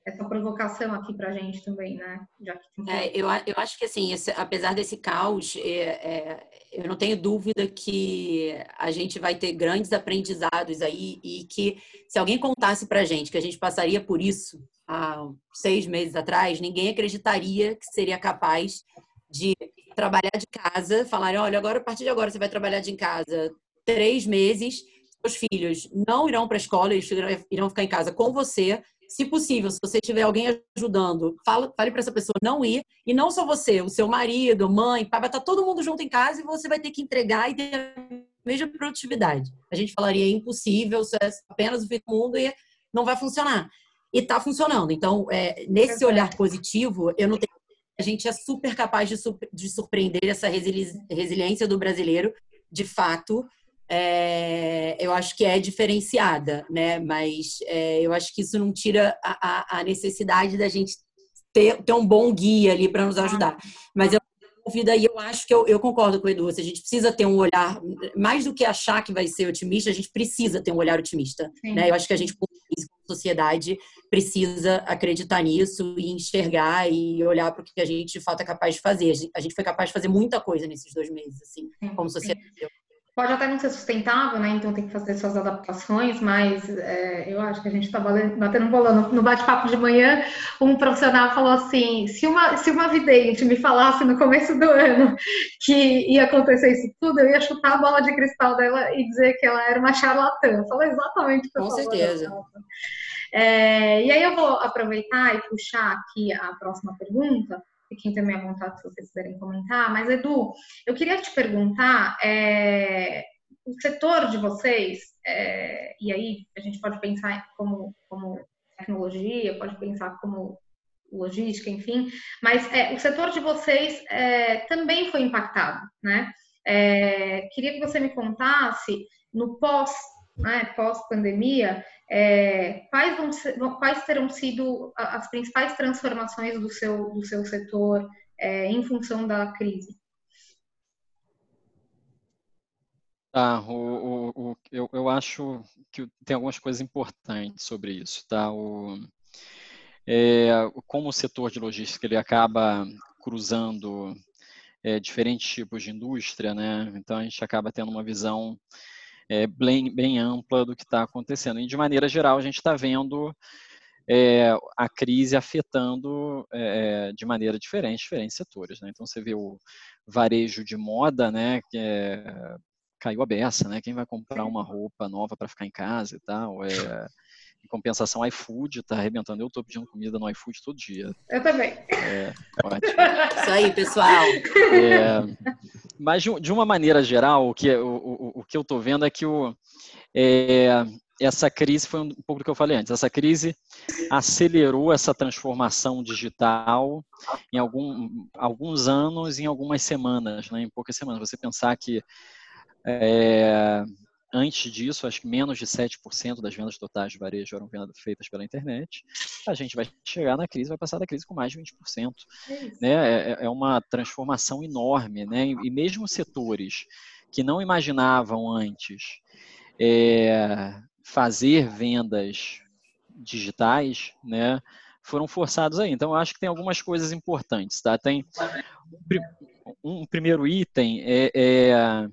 essa provocação aqui para a gente também, né? Que... É, eu, eu acho que, assim, esse, apesar desse caos, é, é, eu não tenho dúvida que a gente vai ter grandes aprendizados aí e que se alguém contasse para a gente que a gente passaria por isso há seis meses atrás, ninguém acreditaria que seria capaz de trabalhar de casa, falar, olha, agora a partir de agora você vai trabalhar de casa três meses seus filhos não irão para a escola, eles irão ficar em casa com você. Se possível, se você tiver alguém ajudando, fale, fale para essa pessoa não ir. E não só você, o seu marido, mãe, pai, vai estar todo mundo junto em casa e você vai ter que entregar e ter a mesma produtividade. A gente falaria é impossível, isso é apenas o fim do mundo e não vai funcionar. E está funcionando. Então, é, nesse olhar positivo, eu não tenho a gente é super capaz de, de surpreender essa resili resiliência do brasileiro, de fato. É, eu acho que é diferenciada, né? Mas é, eu acho que isso não tira a, a, necessidade da gente ter, ter um bom guia ali para nos ajudar. Mas eu dúvida e eu acho que eu, eu concordo com o Edu. Se a gente precisa ter um olhar, mais do que achar que vai ser otimista, a gente precisa ter um olhar otimista. Né? Eu acho que a gente, como sociedade, precisa acreditar nisso e enxergar e olhar para o que a gente de fato é capaz de fazer. A gente foi capaz de fazer muita coisa nesses dois meses, assim, como sociedade pode até não ser sustentável, né? Então tem que fazer suas adaptações, mas é, eu acho que a gente está batendo bola. No bate-papo de manhã, um profissional falou assim: se uma, se uma vidente me falasse no começo do ano que ia acontecer isso tudo, eu ia chutar a bola de cristal dela e dizer que ela era uma charlatã. Falou exatamente o que Com certeza. É, e aí eu vou aproveitar e puxar aqui a próxima pergunta fiquem também à vontade se vocês quiserem comentar. Mas, Edu, eu queria te perguntar, é, o setor de vocês, é, e aí a gente pode pensar como, como tecnologia, pode pensar como logística, enfim, mas é, o setor de vocês é, também foi impactado, né? É, queria que você me contasse no pós, né, pós-pandemia, é, quais, quais terão sido as principais transformações do seu, do seu setor é, em função da crise? Tá, o, o, o, eu, eu acho que tem algumas coisas importantes sobre isso, tá? O, é, como o setor de logística ele acaba cruzando é, diferentes tipos de indústria, né? Então a gente acaba tendo uma visão é, bem, bem ampla do que está acontecendo. E, de maneira geral, a gente está vendo é, a crise afetando é, de maneira diferente diferentes setores. Né? Então, você vê o varejo de moda, né, que é, caiu a beça, né? Quem vai comprar uma roupa nova para ficar em casa e tal? É, em compensação, iFood está arrebentando. Eu estou pedindo comida no iFood todo dia. Eu também. É, Isso aí, pessoal. É, mas de, de, uma maneira geral, o que, o, o, o que eu estou vendo é que o, é, essa crise foi um pouco do que eu falei antes. Essa crise acelerou essa transformação digital em algum, alguns anos, em algumas semanas, né, em poucas semanas. Você pensar que é, Antes disso, acho que menos de 7% das vendas totais de varejo eram vendas feitas pela internet. A gente vai chegar na crise, vai passar da crise com mais de 20%. É, né? É, é, é uma transformação enorme. Né? E mesmo setores que não imaginavam antes é, fazer vendas digitais, né, foram forçados aí. Então, eu acho que tem algumas coisas importantes. Tá? Tem um, um primeiro item é, é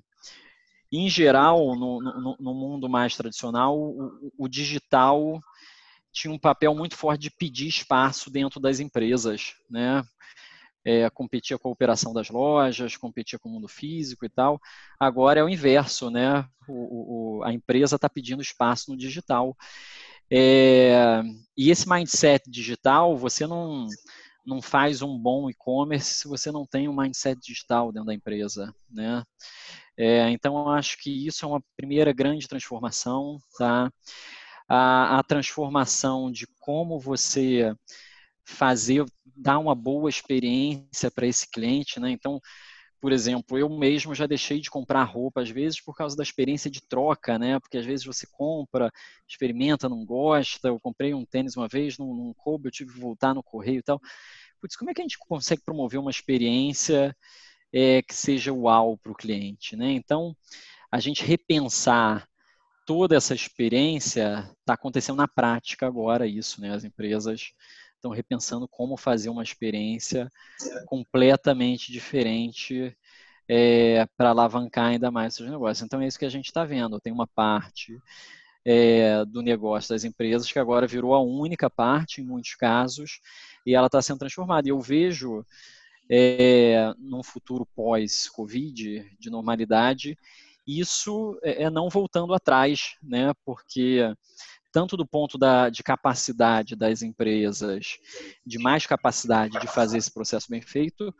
em geral, no, no, no mundo mais tradicional, o, o, digital tinha um papel muito forte de pedir espaço dentro das empresas, né? É, competia com a operação das lojas, competia com o mundo físico e tal. Agora é o inverso, né? O, o, a empresa está pedindo espaço no digital. É, e esse mindset digital, você não, não faz um bom e-commerce se você não tem um mindset digital dentro da empresa, né? É, então, acho que isso é uma primeira grande transformação, tá? A, a transformação de como você fazer, dar uma boa experiência para esse cliente, né? Então, por exemplo, eu mesmo já deixei de comprar roupa às vezes por causa da experiência de troca, né? Porque às vezes você compra, experimenta, não gosta. Eu comprei um tênis uma vez, não, não coube, eu tive que voltar no correio e tal. Putz, como é que a gente consegue promover uma experiência é, que seja uau para o cliente. Né? Então, a gente repensar toda essa experiência está acontecendo na prática agora isso, né? As empresas estão repensando como fazer uma experiência completamente diferente é, para alavancar ainda mais seus negócios. Então é isso que a gente está vendo. Tem uma parte é, do negócio das empresas que agora virou a única parte em muitos casos e ela está sendo transformada. E eu vejo é, num futuro pós-Covid, de normalidade, isso é, é não voltando atrás, né? Porque tanto do ponto da, de capacidade das empresas, de mais capacidade de fazer esse processo bem feito,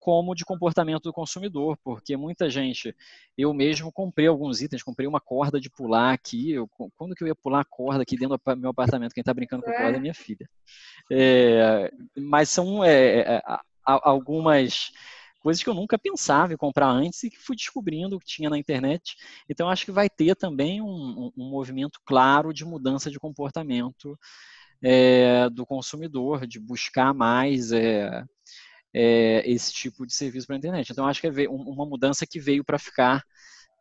como de comportamento do consumidor, porque muita gente, eu mesmo comprei alguns itens, comprei uma corda de pular aqui, eu, quando que eu ia pular a corda aqui dentro do meu apartamento, quem está brincando com a corda é minha filha. É, mas são é, é algumas coisas que eu nunca pensava em comprar antes e que fui descobrindo que tinha na internet. Então, acho que vai ter também um, um movimento claro de mudança de comportamento é, do consumidor, de buscar mais é, é, esse tipo de serviço para a internet. Então, acho que é uma mudança que veio para ficar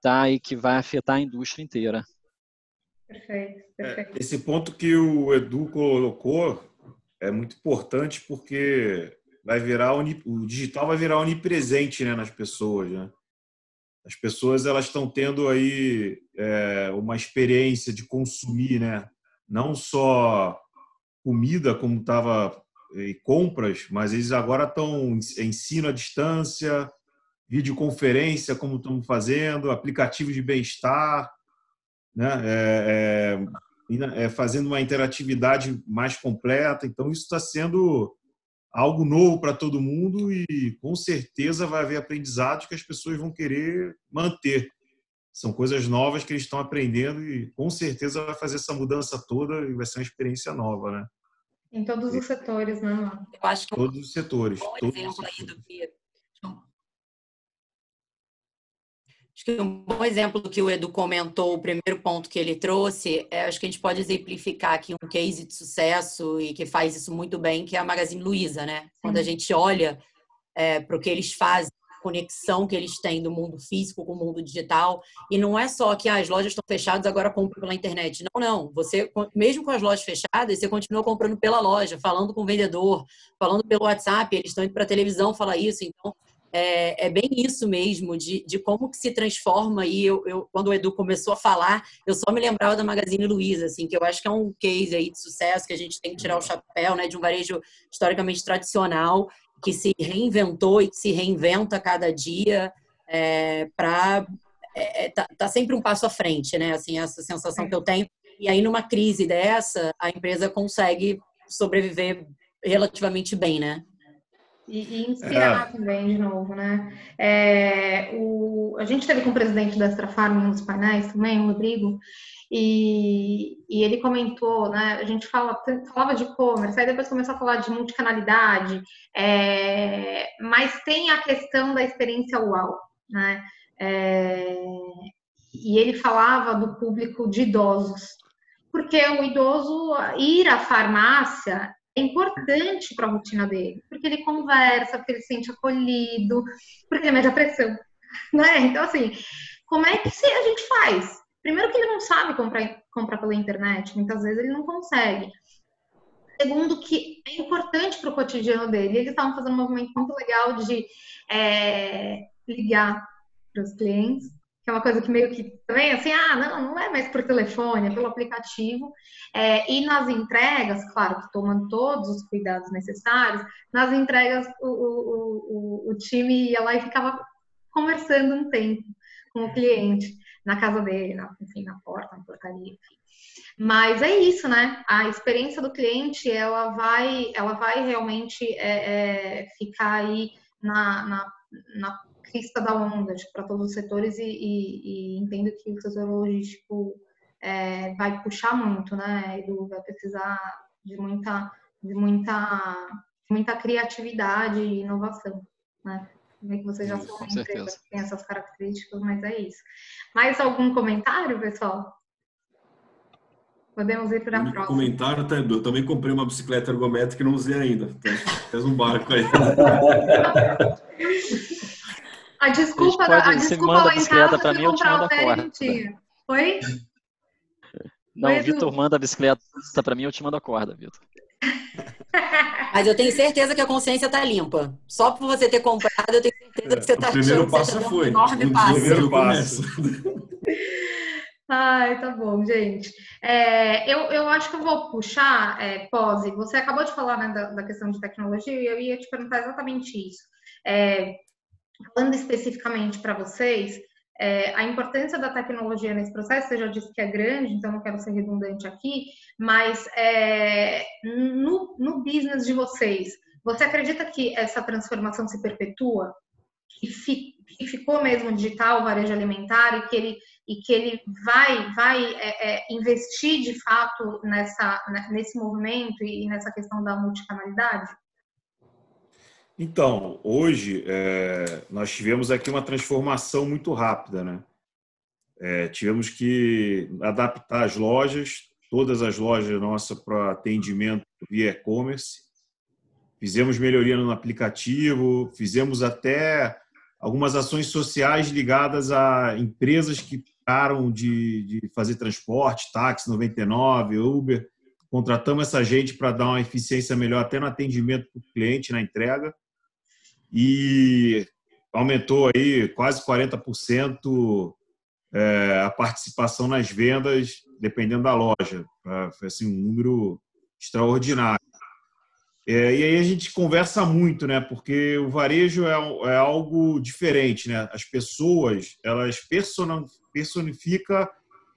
tá, e que vai afetar a indústria inteira. Perfeito, é, perfeito. esse ponto que o Edu colocou é muito importante porque vai virar o digital vai virar onipresente né, nas pessoas, né? As pessoas elas estão tendo aí é, uma experiência de consumir, né? Não só comida como estava e compras, mas eles agora estão ensino à distância, videoconferência como estamos fazendo, aplicativos de bem-estar, né? É, é, é, fazendo uma interatividade mais completa. Então isso está sendo algo novo para todo mundo e com certeza vai haver aprendizados que as pessoas vão querer manter. São coisas novas que eles estão aprendendo e com certeza vai fazer essa mudança toda e vai ser uma experiência nova, né? Em todos os setores, né, mano? Eu acho que todos os setores. Um todos exemplo aí do que Acho que um bom exemplo que o Edu comentou, o primeiro ponto que ele trouxe, é, acho que a gente pode exemplificar aqui um case de sucesso e que faz isso muito bem, que é a Magazine Luiza, né? Quando a gente olha é, para o que eles fazem, a conexão que eles têm do mundo físico com o mundo digital, e não é só que ah, as lojas estão fechadas, agora compra pela internet. Não, não. Você, mesmo com as lojas fechadas, você continua comprando pela loja, falando com o vendedor, falando pelo WhatsApp, eles estão indo para a televisão falar isso. Então, é, é, bem isso mesmo, de, de como que se transforma. E eu, eu, quando o Edu começou a falar, eu só me lembrava da Magazine Luiza, assim, que eu acho que é um case aí de sucesso que a gente tem que tirar o chapéu, né, de um varejo historicamente tradicional, que se reinventou e que se reinventa cada dia é, para é, é, tá, tá, sempre um passo à frente, né? Assim, essa sensação que eu tenho. E aí, numa crise dessa, a empresa consegue sobreviver relativamente bem, né? E, e inspirar é. também, de novo, né? É, o, a gente teve com o presidente da Extra Farm um dos painéis também, o Rodrigo, e, e ele comentou, né? A gente fala, falava de e-commerce, aí depois começou a falar de multicanalidade, é, mas tem a questão da experiência UAU, né? É, e ele falava do público de idosos, porque o idoso ir à farmácia é importante para a rotina dele, porque ele conversa, porque ele se sente acolhido, porque ele mede a pressão, né? Então, assim, como é que a gente faz? Primeiro que ele não sabe comprar, comprar pela internet, muitas vezes ele não consegue. Segundo, que é importante para o cotidiano dele. Eles estavam fazendo um movimento muito legal de é, ligar para os clientes que é uma coisa que meio que também assim, ah, não, não é mais por telefone, é pelo aplicativo. É, e nas entregas, claro que tomando todos os cuidados necessários, nas entregas o, o, o, o time ia lá e ficava conversando um tempo com o cliente, na casa dele, na, enfim, na porta, na portaria, enfim. Mas é isso, né? A experiência do cliente, ela vai, ela vai realmente é, é, ficar aí na, na, na crista da onda para todos os setores e, e, e, entendo que o setor logístico é, vai puxar muito, né? Edu vai precisar de muita, de muita, muita criatividade e inovação, né? Como é que você já são uma empresa que tem essas características, mas é isso. Mais algum comentário, pessoal? Podemos ir para a próxima. Comentário, tá, eu também comprei uma bicicleta ergométrica e não usei ainda. Fez um barco aí. A desculpa, a, pode, a desculpa lá em casa para mim, eu te mando a corda. Oi? Não, o Vitor manda a bicicleta para mim, eu te mando a corda, Vitor. Mas eu tenho certeza que a consciência tá limpa. Só por você ter comprado, eu tenho certeza que você tá O primeiro passo tá foi. Enorme passo. O primeiro passo. Ai, tá bom, gente. É, eu, eu acho que eu vou puxar, é, Pose. Você acabou de falar né, da, da, questão de tecnologia e eu ia te perguntar exatamente isso. É, falando especificamente para vocês, é, a importância da tecnologia nesse processo, você já disse que é grande, então não quero ser redundante aqui, mas é, no, no business de vocês, você acredita que essa transformação se perpetua? Que, fi, que ficou mesmo digital, varejo alimentar, e que ele, e que ele vai, vai é, é, investir de fato nessa, nesse movimento e nessa questão da multicanalidade? Então, hoje é, nós tivemos aqui uma transformação muito rápida, né? É, tivemos que adaptar as lojas, todas as lojas nossas para atendimento via e-commerce. Fizemos melhoria no aplicativo, fizemos até algumas ações sociais ligadas a empresas que param de, de fazer transporte, táxi 99, Uber. Contratamos essa gente para dar uma eficiência melhor até no atendimento do cliente, na entrega e aumentou aí quase 40% é, a participação nas vendas, dependendo da loja. Foi assim, um número extraordinário. É, e aí a gente conversa muito, né? Porque o varejo é, é algo diferente, né? As pessoas, elas personificam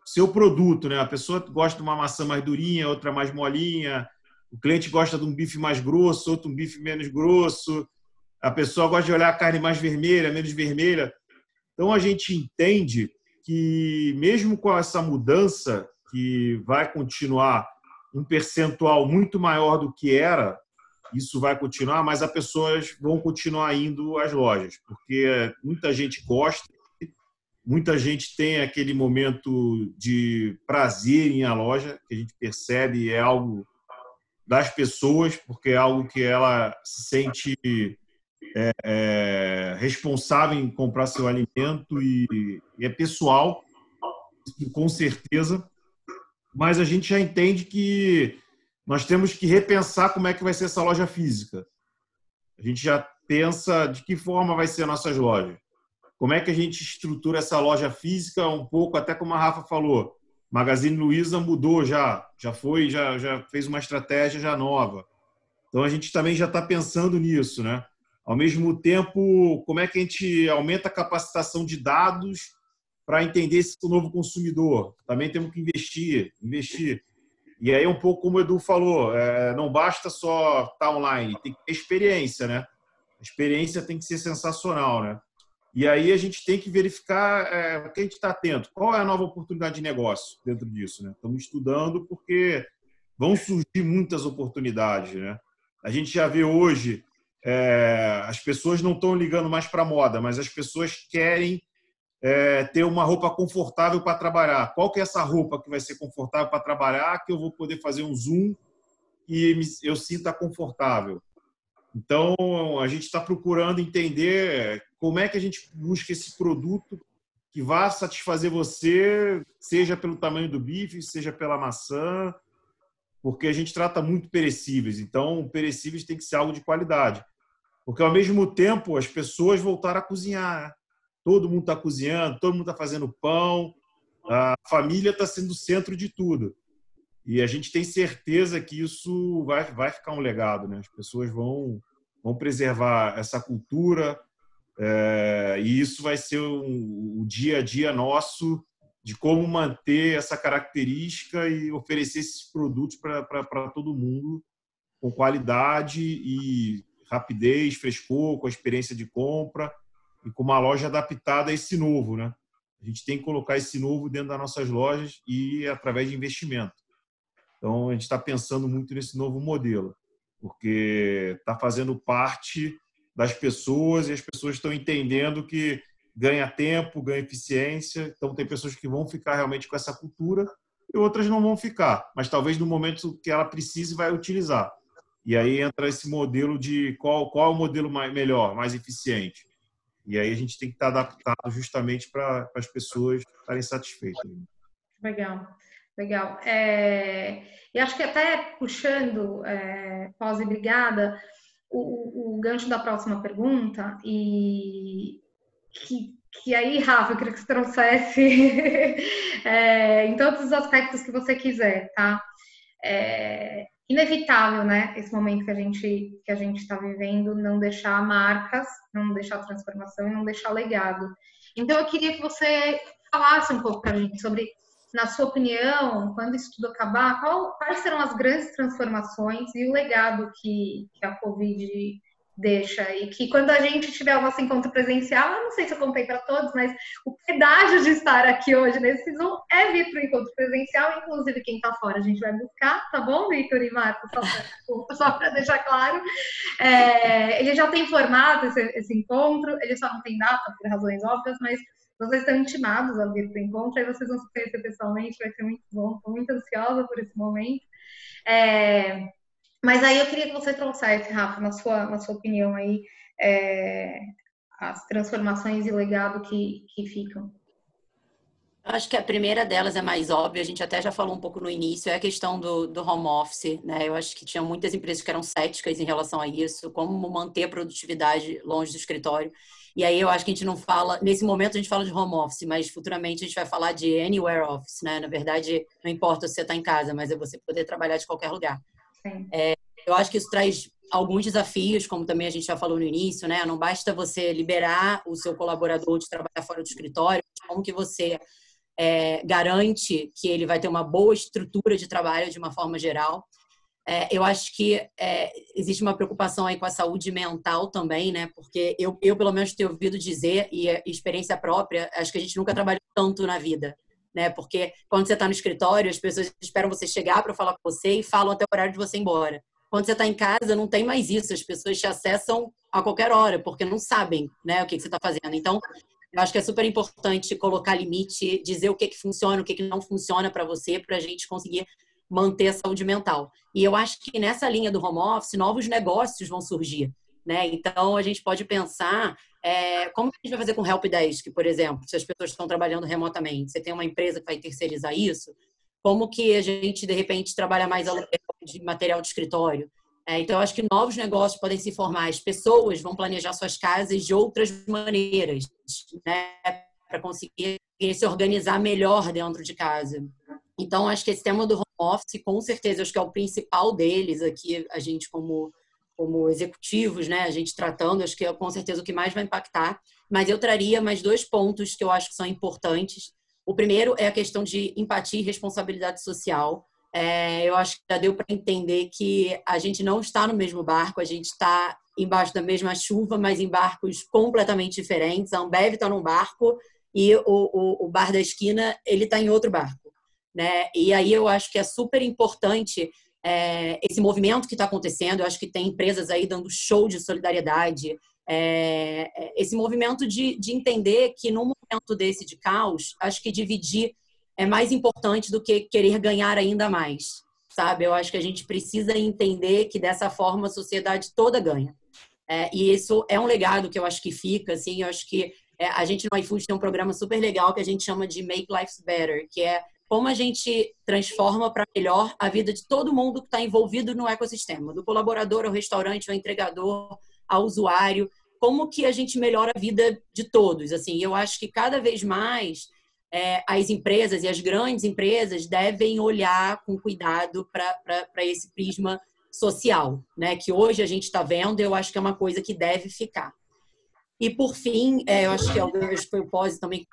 seu produto, né? A pessoa gosta de uma maçã mais durinha, outra mais molinha. O cliente gosta de um bife mais grosso, outro um bife menos grosso a pessoa gosta de olhar a carne mais vermelha, menos vermelha. Então a gente entende que mesmo com essa mudança que vai continuar um percentual muito maior do que era, isso vai continuar, mas as pessoas vão continuar indo às lojas, porque muita gente gosta, muita gente tem aquele momento de prazer em à loja, que a gente percebe é algo das pessoas, porque é algo que ela se sente é, é, responsável em comprar seu alimento e, e é pessoal, com certeza. Mas a gente já entende que nós temos que repensar como é que vai ser essa loja física. A gente já pensa de que forma vai ser nossas lojas. Como é que a gente estrutura essa loja física um pouco, até como a Rafa falou, Magazine Luiza mudou já, já foi, já, já fez uma estratégia já nova. Então a gente também já está pensando nisso, né? Ao mesmo tempo, como é que a gente aumenta a capacitação de dados para entender esse novo consumidor? Também temos que investir, investir. E aí, um pouco como o Edu falou, é, não basta só estar tá online, tem que ter experiência, né? A experiência tem que ser sensacional, né? E aí a gente tem que verificar é, o que a gente está atento. Qual é a nova oportunidade de negócio dentro disso, né? Estamos estudando porque vão surgir muitas oportunidades, né? A gente já vê hoje é, as pessoas não estão ligando mais para moda, mas as pessoas querem é, ter uma roupa confortável para trabalhar. Qual que é essa roupa que vai ser confortável para trabalhar, que eu vou poder fazer um zoom e eu sinta confortável? Então, a gente está procurando entender como é que a gente busca esse produto que vá satisfazer você, seja pelo tamanho do bife, seja pela maçã, porque a gente trata muito perecíveis. Então, perecíveis tem que ser algo de qualidade. Porque, ao mesmo tempo, as pessoas voltaram a cozinhar. Né? Todo mundo está cozinhando, todo mundo está fazendo pão, a família está sendo o centro de tudo. E a gente tem certeza que isso vai, vai ficar um legado. Né? As pessoas vão, vão preservar essa cultura, é, e isso vai ser um, o dia a dia nosso de como manter essa característica e oferecer esses produtos para todo mundo com qualidade e rapidez, frescor, com a experiência de compra e com uma loja adaptada a esse novo, né? A gente tem que colocar esse novo dentro das nossas lojas e através de investimento. Então, a gente está pensando muito nesse novo modelo, porque está fazendo parte das pessoas e as pessoas estão entendendo que ganha tempo, ganha eficiência. Então, tem pessoas que vão ficar realmente com essa cultura e outras não vão ficar, mas talvez no momento que ela precise vai utilizar. E aí entra esse modelo de qual, qual é o modelo mais, melhor, mais eficiente. E aí a gente tem que estar adaptado justamente para as pessoas estarem satisfeitas. Legal, legal. É, e acho que até puxando, é, e brigada, o, o, o gancho da próxima pergunta, e que, que aí, Rafa, eu queria que você trouxesse é, em todos os aspectos que você quiser, tá? É inevitável, né? Esse momento que a gente que a gente está vivendo, não deixar marcas, não deixar transformação e não deixar legado. Então, eu queria que você falasse um pouco para a gente sobre, na sua opinião, quando isso tudo acabar, qual, quais serão as grandes transformações e o legado que, que a Covid deixa. E que quando a gente tiver o nosso encontro presencial, eu não sei se eu contei para todos, mas o pedágio de estar aqui hoje nesse Zoom é vir para o encontro presencial, inclusive quem está fora a gente vai buscar, tá bom, Vitor e Marcos? Só para deixar claro. É, ele já tem formato esse, esse encontro, ele só não tem data por razões óbvias, mas vocês estão intimados a vir para o encontro, aí vocês vão se conhecer pessoalmente, vai ser muito bom, estou muito ansiosa por esse momento. É, mas aí eu queria que você trouxesse, Rafa, na sua, na sua opinião aí, é, as transformações e legado que, que ficam. Acho que a primeira delas é mais óbvia, a gente até já falou um pouco no início, é a questão do, do home office, né? Eu acho que tinha muitas empresas que eram céticas em relação a isso, como manter a produtividade longe do escritório. E aí eu acho que a gente não fala, nesse momento a gente fala de home office, mas futuramente a gente vai falar de anywhere office, né? Na verdade, não importa se você está em casa, mas é você poder trabalhar de qualquer lugar. É, eu acho que isso traz alguns desafios, como também a gente já falou no início, né? Não basta você liberar o seu colaborador de trabalhar fora do escritório, como que você é, garante que ele vai ter uma boa estrutura de trabalho de uma forma geral. É, eu acho que é, existe uma preocupação aí com a saúde mental também, né? Porque eu, eu pelo menos tenho ouvido dizer, e é experiência própria, acho que a gente nunca trabalhou tanto na vida né? Porque quando você está no escritório, as pessoas esperam você chegar para falar com você e falam até o horário de você ir embora. Quando você está em casa, não tem mais isso. As pessoas te acessam a qualquer hora, porque não sabem né, o que, que você está fazendo. Então, eu acho que é super importante colocar limite, dizer o que, que funciona, o que, que não funciona para você, para a gente conseguir manter a saúde mental. E eu acho que nessa linha do home office, novos negócios vão surgir. Né? Então, a gente pode pensar é, como que a gente vai fazer com Help Desk, por exemplo, se as pessoas estão trabalhando remotamente? Você tem uma empresa que vai terceirizar isso? Como que a gente, de repente, trabalha mais de material de escritório? É, então, acho que novos negócios podem se formar. As pessoas vão planejar suas casas de outras maneiras, né? Para conseguir se organizar melhor dentro de casa. Então, acho que esse tema do home office, com certeza, acho que é o principal deles aqui, a gente como como executivos, né, a gente tratando, acho que é com certeza o que mais vai impactar. Mas eu traria mais dois pontos que eu acho que são importantes. O primeiro é a questão de empatia e responsabilidade social. É, eu acho que já deu para entender que a gente não está no mesmo barco, a gente está embaixo da mesma chuva, mas em barcos completamente diferentes. A Ambev está num barco e o, o, o bar da esquina ele está em outro barco, né? E aí eu acho que é super importante é, esse movimento que está acontecendo. Eu acho que tem empresas aí dando show de solidariedade. É, é, esse movimento de, de entender que num momento desse de caos, acho que dividir é mais importante do que querer ganhar ainda mais, sabe? Eu acho que a gente precisa entender que dessa forma a sociedade toda ganha. É, e isso é um legado que eu acho que fica, assim, eu acho que é, a gente no iFood tem um programa super legal que a gente chama de Make Lives Better, que é como a gente transforma para melhor a vida de todo mundo que está envolvido no ecossistema, do colaborador ao restaurante, ao entregador, ao usuário, como que a gente melhora a vida de todos. Assim, eu acho que cada vez mais é, as empresas e as grandes empresas devem olhar com cuidado para esse prisma social, né? Que hoje a gente está vendo, eu acho que é uma coisa que deve ficar. E por fim, é, eu acho que é o propósito também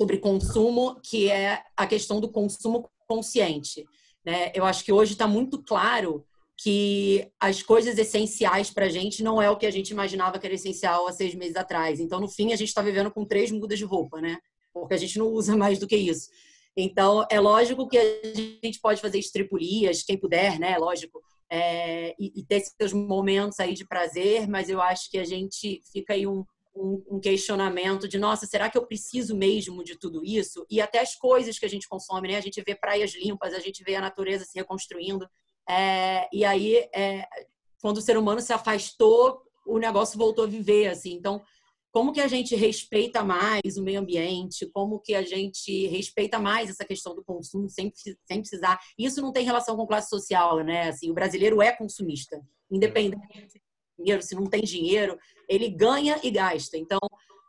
sobre consumo, que é a questão do consumo consciente. Né? Eu acho que hoje está muito claro que as coisas essenciais para a gente não é o que a gente imaginava que era essencial há seis meses atrás. Então, no fim, a gente está vivendo com três mudas de roupa, né? Porque a gente não usa mais do que isso. Então, é lógico que a gente pode fazer estripulias, quem puder, né? Lógico, é, e, e, ter seus momentos aí de prazer, mas eu acho que a gente fica aí um, um, questionamento de, nossa, será que eu preciso mesmo de tudo isso? E até as coisas que a gente consome, né? A gente vê praias limpas, a gente vê a natureza se reconstruindo. É, e aí, é, quando o ser humano se afastou, o negócio voltou a viver, assim. Então, como que a gente respeita mais o meio ambiente? Como que a gente respeita mais essa questão do consumo sem, sem precisar? Isso não tem relação com classe social, né? Assim, o brasileiro é consumista, independente dinheiro, se não tem dinheiro, ele ganha e gasta. Então,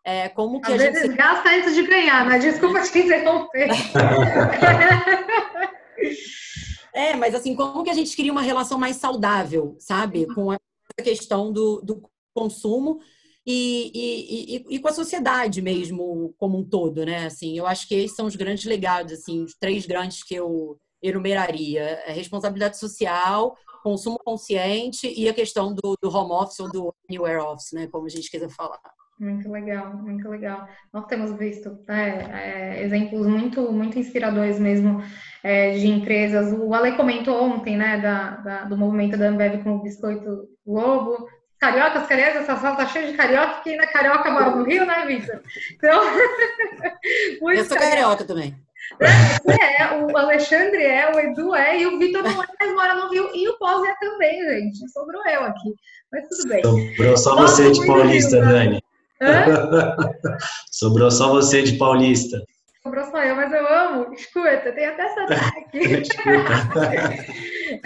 é, como que Às a vezes gente... gasta antes de ganhar, mas desculpa te interromper. é, mas assim, como que a gente cria uma relação mais saudável, sabe? Com essa questão do, do consumo e, e, e, e, com a sociedade mesmo como um todo, né? Assim, eu acho que esses são os grandes legados, assim, os três grandes que eu enumeraria: a responsabilidade social, consumo consciente e a questão do, do home office ou do anywhere office, né? Como a gente quiser falar. Muito legal, muito legal. Nós temos visto é, é, exemplos muito, muito inspiradores mesmo é, de empresas. O Ale comentou ontem, né, da, da, do movimento da Ambev com o Biscoito Globo. Cariocas, crianças, essa sala tá cheia de carioca, que ainda carioca mora no Rio, né, Vitor? Então, Eu sou carioca também. É, o Alexandre é, o Edu é, e o Vitor não é, mas mora no Rio, e o Pós é também, gente. Sobrou eu aqui, mas tudo bem. Sobrou só você de paulista, Rio, Dani. Sobrou só você de paulista. Sobrou só eu, mas eu amo. Escuta, tem até sotaque.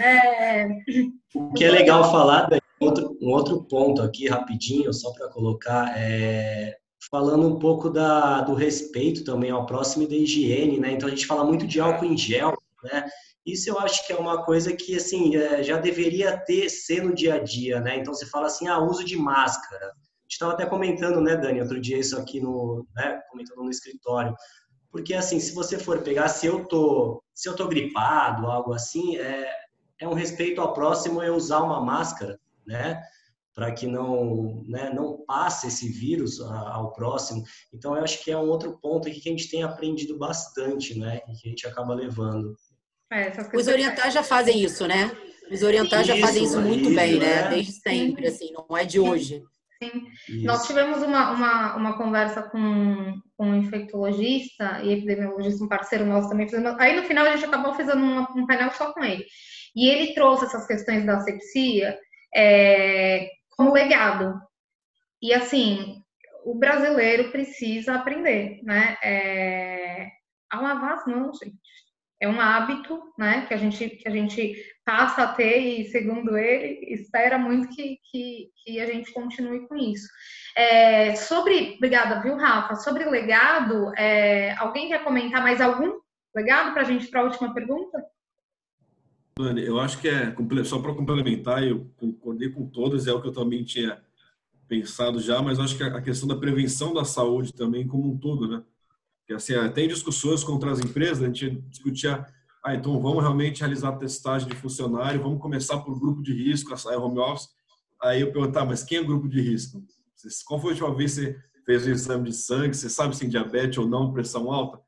é... O que é legal falar, outro, um outro ponto aqui, rapidinho, só para colocar, é, falando um pouco da, do respeito também ao próximo e da higiene, né? Então a gente fala muito de álcool em gel, né? Isso eu acho que é uma coisa que, assim, é, já deveria ter, ser no dia a dia, né? Então você fala assim, ah, uso de máscara estava até comentando, né, Dani, outro dia isso aqui no, né, comentando no escritório, porque assim, se você for pegar, se eu tô, se eu tô gripado, algo assim, é, é um respeito ao próximo eu usar uma máscara, né, para que não, né, não passe esse vírus ao próximo. Então, eu acho que é um outro ponto aqui que a gente tem aprendido bastante, né, e que a gente acaba levando. É, Os orientais já fazem isso, né? Os orientais já fazem isso muito isso, bem, né? Desde sempre, assim, não é de hoje. Sim. Isso. Nós tivemos uma, uma, uma conversa com, com um infectologista e epidemiologista, um parceiro nosso também. Fizemos, aí no final a gente acabou fazendo uma, um painel só com ele. E ele trouxe essas questões da asepsia é, como legado. E assim, o brasileiro precisa aprender, né? É, a lavar as mãos, gente é um hábito, né, que a gente que a gente passa a ter e segundo ele espera muito que, que, que a gente continue com isso. É, sobre, obrigada, viu, Rafa? Sobre legado, é, alguém quer comentar mais algum legado para a gente para a última pergunta? Eu acho que é só para complementar, eu concordei com todas, é o que eu também tinha pensado já, mas acho que a questão da prevenção da saúde também como um todo, né? que assim, tem discussões contra as empresas, a gente discutia, ah, então vamos realmente realizar testagem de funcionário, vamos começar por grupo de risco, a sair home office. Aí eu perguntava, mas quem é grupo de risco? Qual foi a última vez que você fez o exame de sangue? Você sabe se tem diabetes ou não, pressão alta?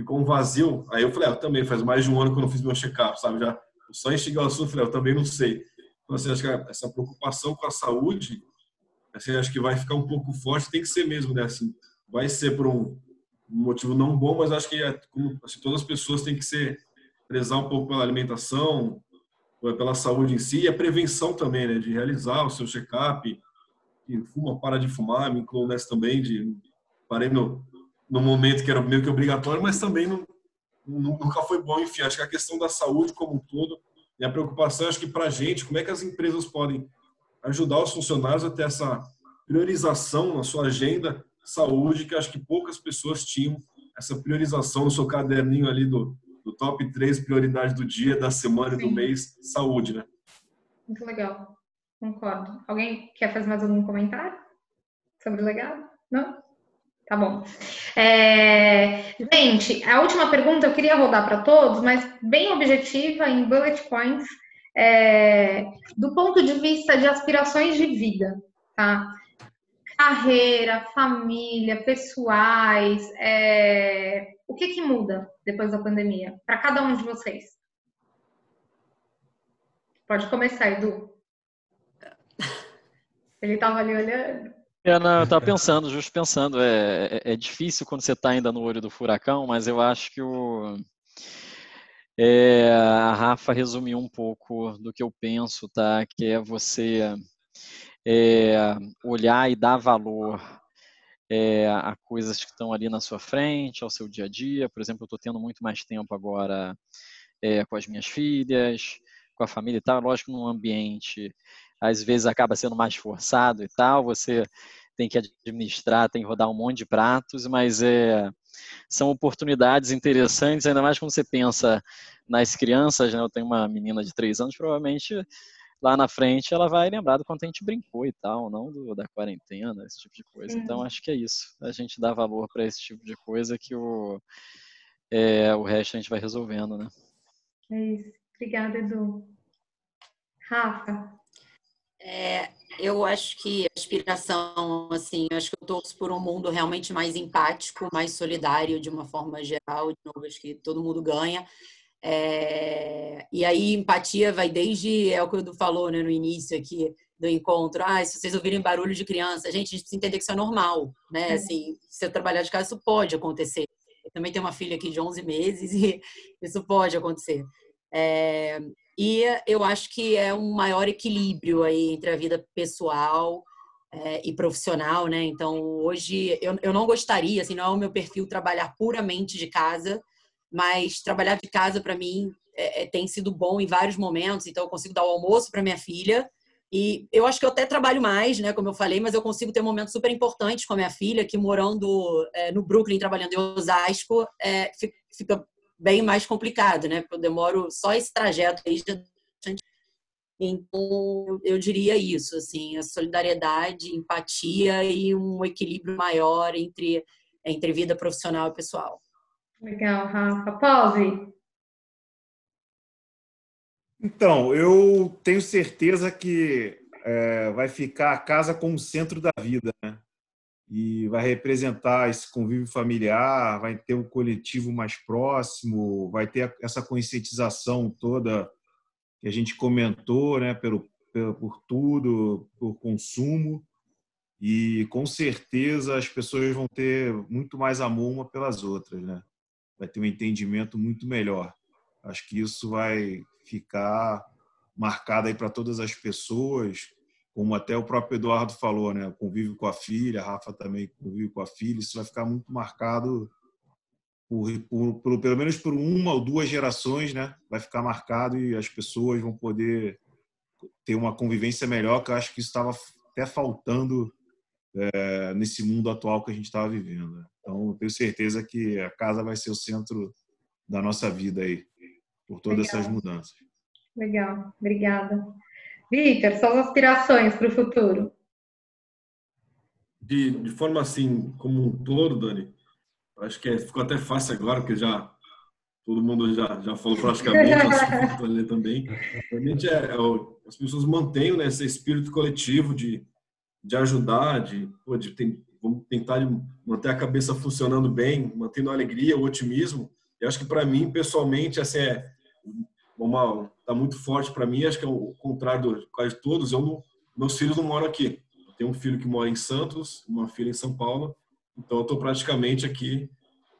Ficou um vazio. Aí eu falei, ah, eu também, faz mais de um ano que eu não fiz meu check-up, sabe? Já, só instigar o assunto, eu falei, ah, eu também não sei. Então, assim, acho que essa preocupação com a saúde, assim, acho que vai ficar um pouco forte, tem que ser mesmo, né? Assim, vai ser por um, motivo não bom, mas acho que é, como, assim, todas as pessoas têm que ser prezar um pouco pela alimentação, pela saúde em si e a prevenção também, né, de realizar o seu check-up. Fuma, para de fumar, me incluo nessa também, de parei no, no momento que era meio que obrigatório, mas também não, nunca foi bom. Enfim, acho que a questão da saúde como um todo e a preocupação, acho que para a gente, como é que as empresas podem ajudar os funcionários a ter essa priorização na sua agenda saúde, que acho que poucas pessoas tinham essa priorização no seu caderninho ali do, do top 3 prioridades do dia, da semana e do mês, saúde, né? Muito legal, concordo. Alguém quer fazer mais algum comentário sobre o legado? Não? Tá bom. É... Gente, a última pergunta eu queria rodar para todos, mas bem objetiva, em bullet points, é... do ponto de vista de aspirações de vida, tá? carreira, família, pessoais, é... o que, que muda depois da pandemia para cada um de vocês? Pode começar, Edu. Ele estava ali olhando. É, não, eu estava pensando, justo pensando, é, é, é difícil quando você está ainda no olho do furacão, mas eu acho que o, é, a Rafa resumiu um pouco do que eu penso, tá? Que é você é, olhar e dar valor é, a coisas que estão ali na sua frente, ao seu dia a dia. Por exemplo, eu estou tendo muito mais tempo agora é, com as minhas filhas, com a família e tal. Lógico, num ambiente, às vezes acaba sendo mais forçado e tal, você tem que administrar, tem que rodar um monte de pratos, mas é, são oportunidades interessantes, ainda mais quando você pensa nas crianças. Né? Eu tenho uma menina de três anos, provavelmente lá na frente ela vai lembrar do quanto a gente brincou e tal, não do, da quarentena, esse tipo de coisa. Então acho que é isso. A gente dá valor para esse tipo de coisa que o, é, o resto a gente vai resolvendo, né? É isso. Obrigada, Edu. Rafa. É, eu acho que a aspiração, assim, eu acho que eu torço por um mundo realmente mais empático, mais solidário de uma forma geral. De novo, acho que todo mundo ganha. É, e aí, empatia vai desde, é o que o Edu falou né, no início aqui do encontro. Ah, se vocês ouvirem barulho de criança, gente, a gente precisa entender que isso é normal, né? Assim, se eu trabalhar de casa, isso pode acontecer. Eu também tenho uma filha aqui de 11 meses e isso pode acontecer. É, e eu acho que é um maior equilíbrio aí entre a vida pessoal é, e profissional, né? Então, hoje, eu, eu não gostaria, assim, não é o meu perfil trabalhar puramente de casa, mas trabalhar de casa para mim é, é, tem sido bom em vários momentos. Então, eu consigo dar o almoço para minha filha. E eu acho que eu até trabalho mais, né, como eu falei, mas eu consigo ter momentos super importantes com a minha filha, que morando é, no Brooklyn, trabalhando em Osasco, é, fica bem mais complicado, né? Porque eu demoro só esse trajeto aí então, eu diria isso, assim, a solidariedade, empatia e um equilíbrio maior entre, entre vida profissional e pessoal. Legal, Rafa. Pause. Então, eu tenho certeza que é, vai ficar a casa como centro da vida, né? E vai representar esse convívio familiar, vai ter um coletivo mais próximo, vai ter essa conscientização toda que a gente comentou, né? Pelo, pelo por tudo, por consumo. E com certeza as pessoas vão ter muito mais amor uma pelas outras, né? vai ter um entendimento muito melhor. Acho que isso vai ficar marcado aí para todas as pessoas, como até o próprio Eduardo falou, né? Convive com a filha, a Rafa também convive com a filha, isso vai ficar muito marcado por, por, por, pelo menos por uma ou duas gerações, né? Vai ficar marcado e as pessoas vão poder ter uma convivência melhor, que eu acho que isso estava até faltando é, nesse mundo atual que a gente estava vivendo. Né? Então, tenho certeza que a casa vai ser o centro da nossa vida aí, por todas Legal. essas mudanças. Legal, obrigada. Vitor, suas aspirações para o futuro? De, de forma assim, como um todo, Dani, acho que é, ficou até fácil agora, porque já todo mundo já, já falou praticamente, assim, também. Realmente é, é, as pessoas mantêm né, esse espírito coletivo de de ajudar, de, pô, de tem, vamos tentar manter a cabeça funcionando bem, mantendo a alegria, o otimismo. Eu acho que para mim, pessoalmente, assim, é uma, tá muito forte para mim. Acho que é o contrário de quase todos. Eu não, meus filhos não moram aqui. Eu tenho um filho que mora em Santos, uma filha em São Paulo. Então, eu estou praticamente aqui.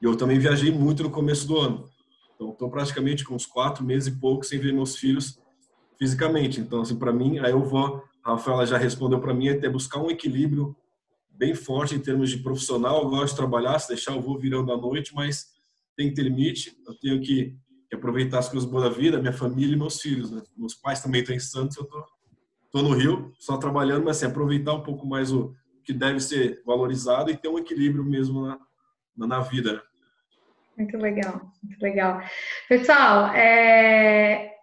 E eu também viajei muito no começo do ano. Então, estou praticamente com uns quatro meses e pouco sem ver meus filhos fisicamente. Então, assim, para mim, aí eu vou a Rafaela já respondeu para mim, é buscar um equilíbrio bem forte em termos de profissional. Eu gosto de trabalhar, se deixar eu vou virando à noite, mas tem que ter limite. Eu tenho que aproveitar as coisas boas da vida, minha família e meus filhos. Né? Meus pais também estão em Santos, eu tô, tô no Rio, só trabalhando, mas assim, aproveitar um pouco mais o que deve ser valorizado e ter um equilíbrio mesmo na, na, vida. Né? Muito legal, muito legal. Pessoal, é...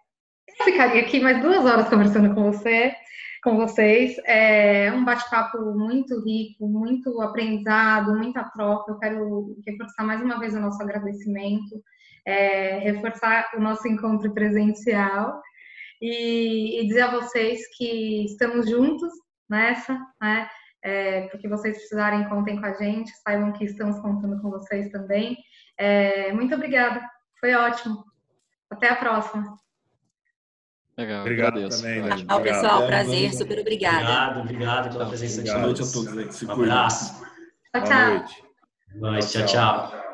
eu ficaria aqui mais duas horas conversando com você com vocês. É um bate-papo muito rico, muito aprendizado, muita troca. Eu quero reforçar mais uma vez o nosso agradecimento, é, reforçar o nosso encontro presencial e, e, dizer a vocês que estamos juntos nessa, né? É, porque vocês precisarem, contem com a gente, saibam que estamos contando com vocês também. É, muito obrigada, foi ótimo. Até a próxima. Legal, obrigado agradeço. também, né? Tchau, pessoal. Prazer, super obrigada. Obrigado, obrigado pela presença de todos. Boa noite a todos. Um abraço. Tchau, tchau. Boa noite. Tchau, tchau.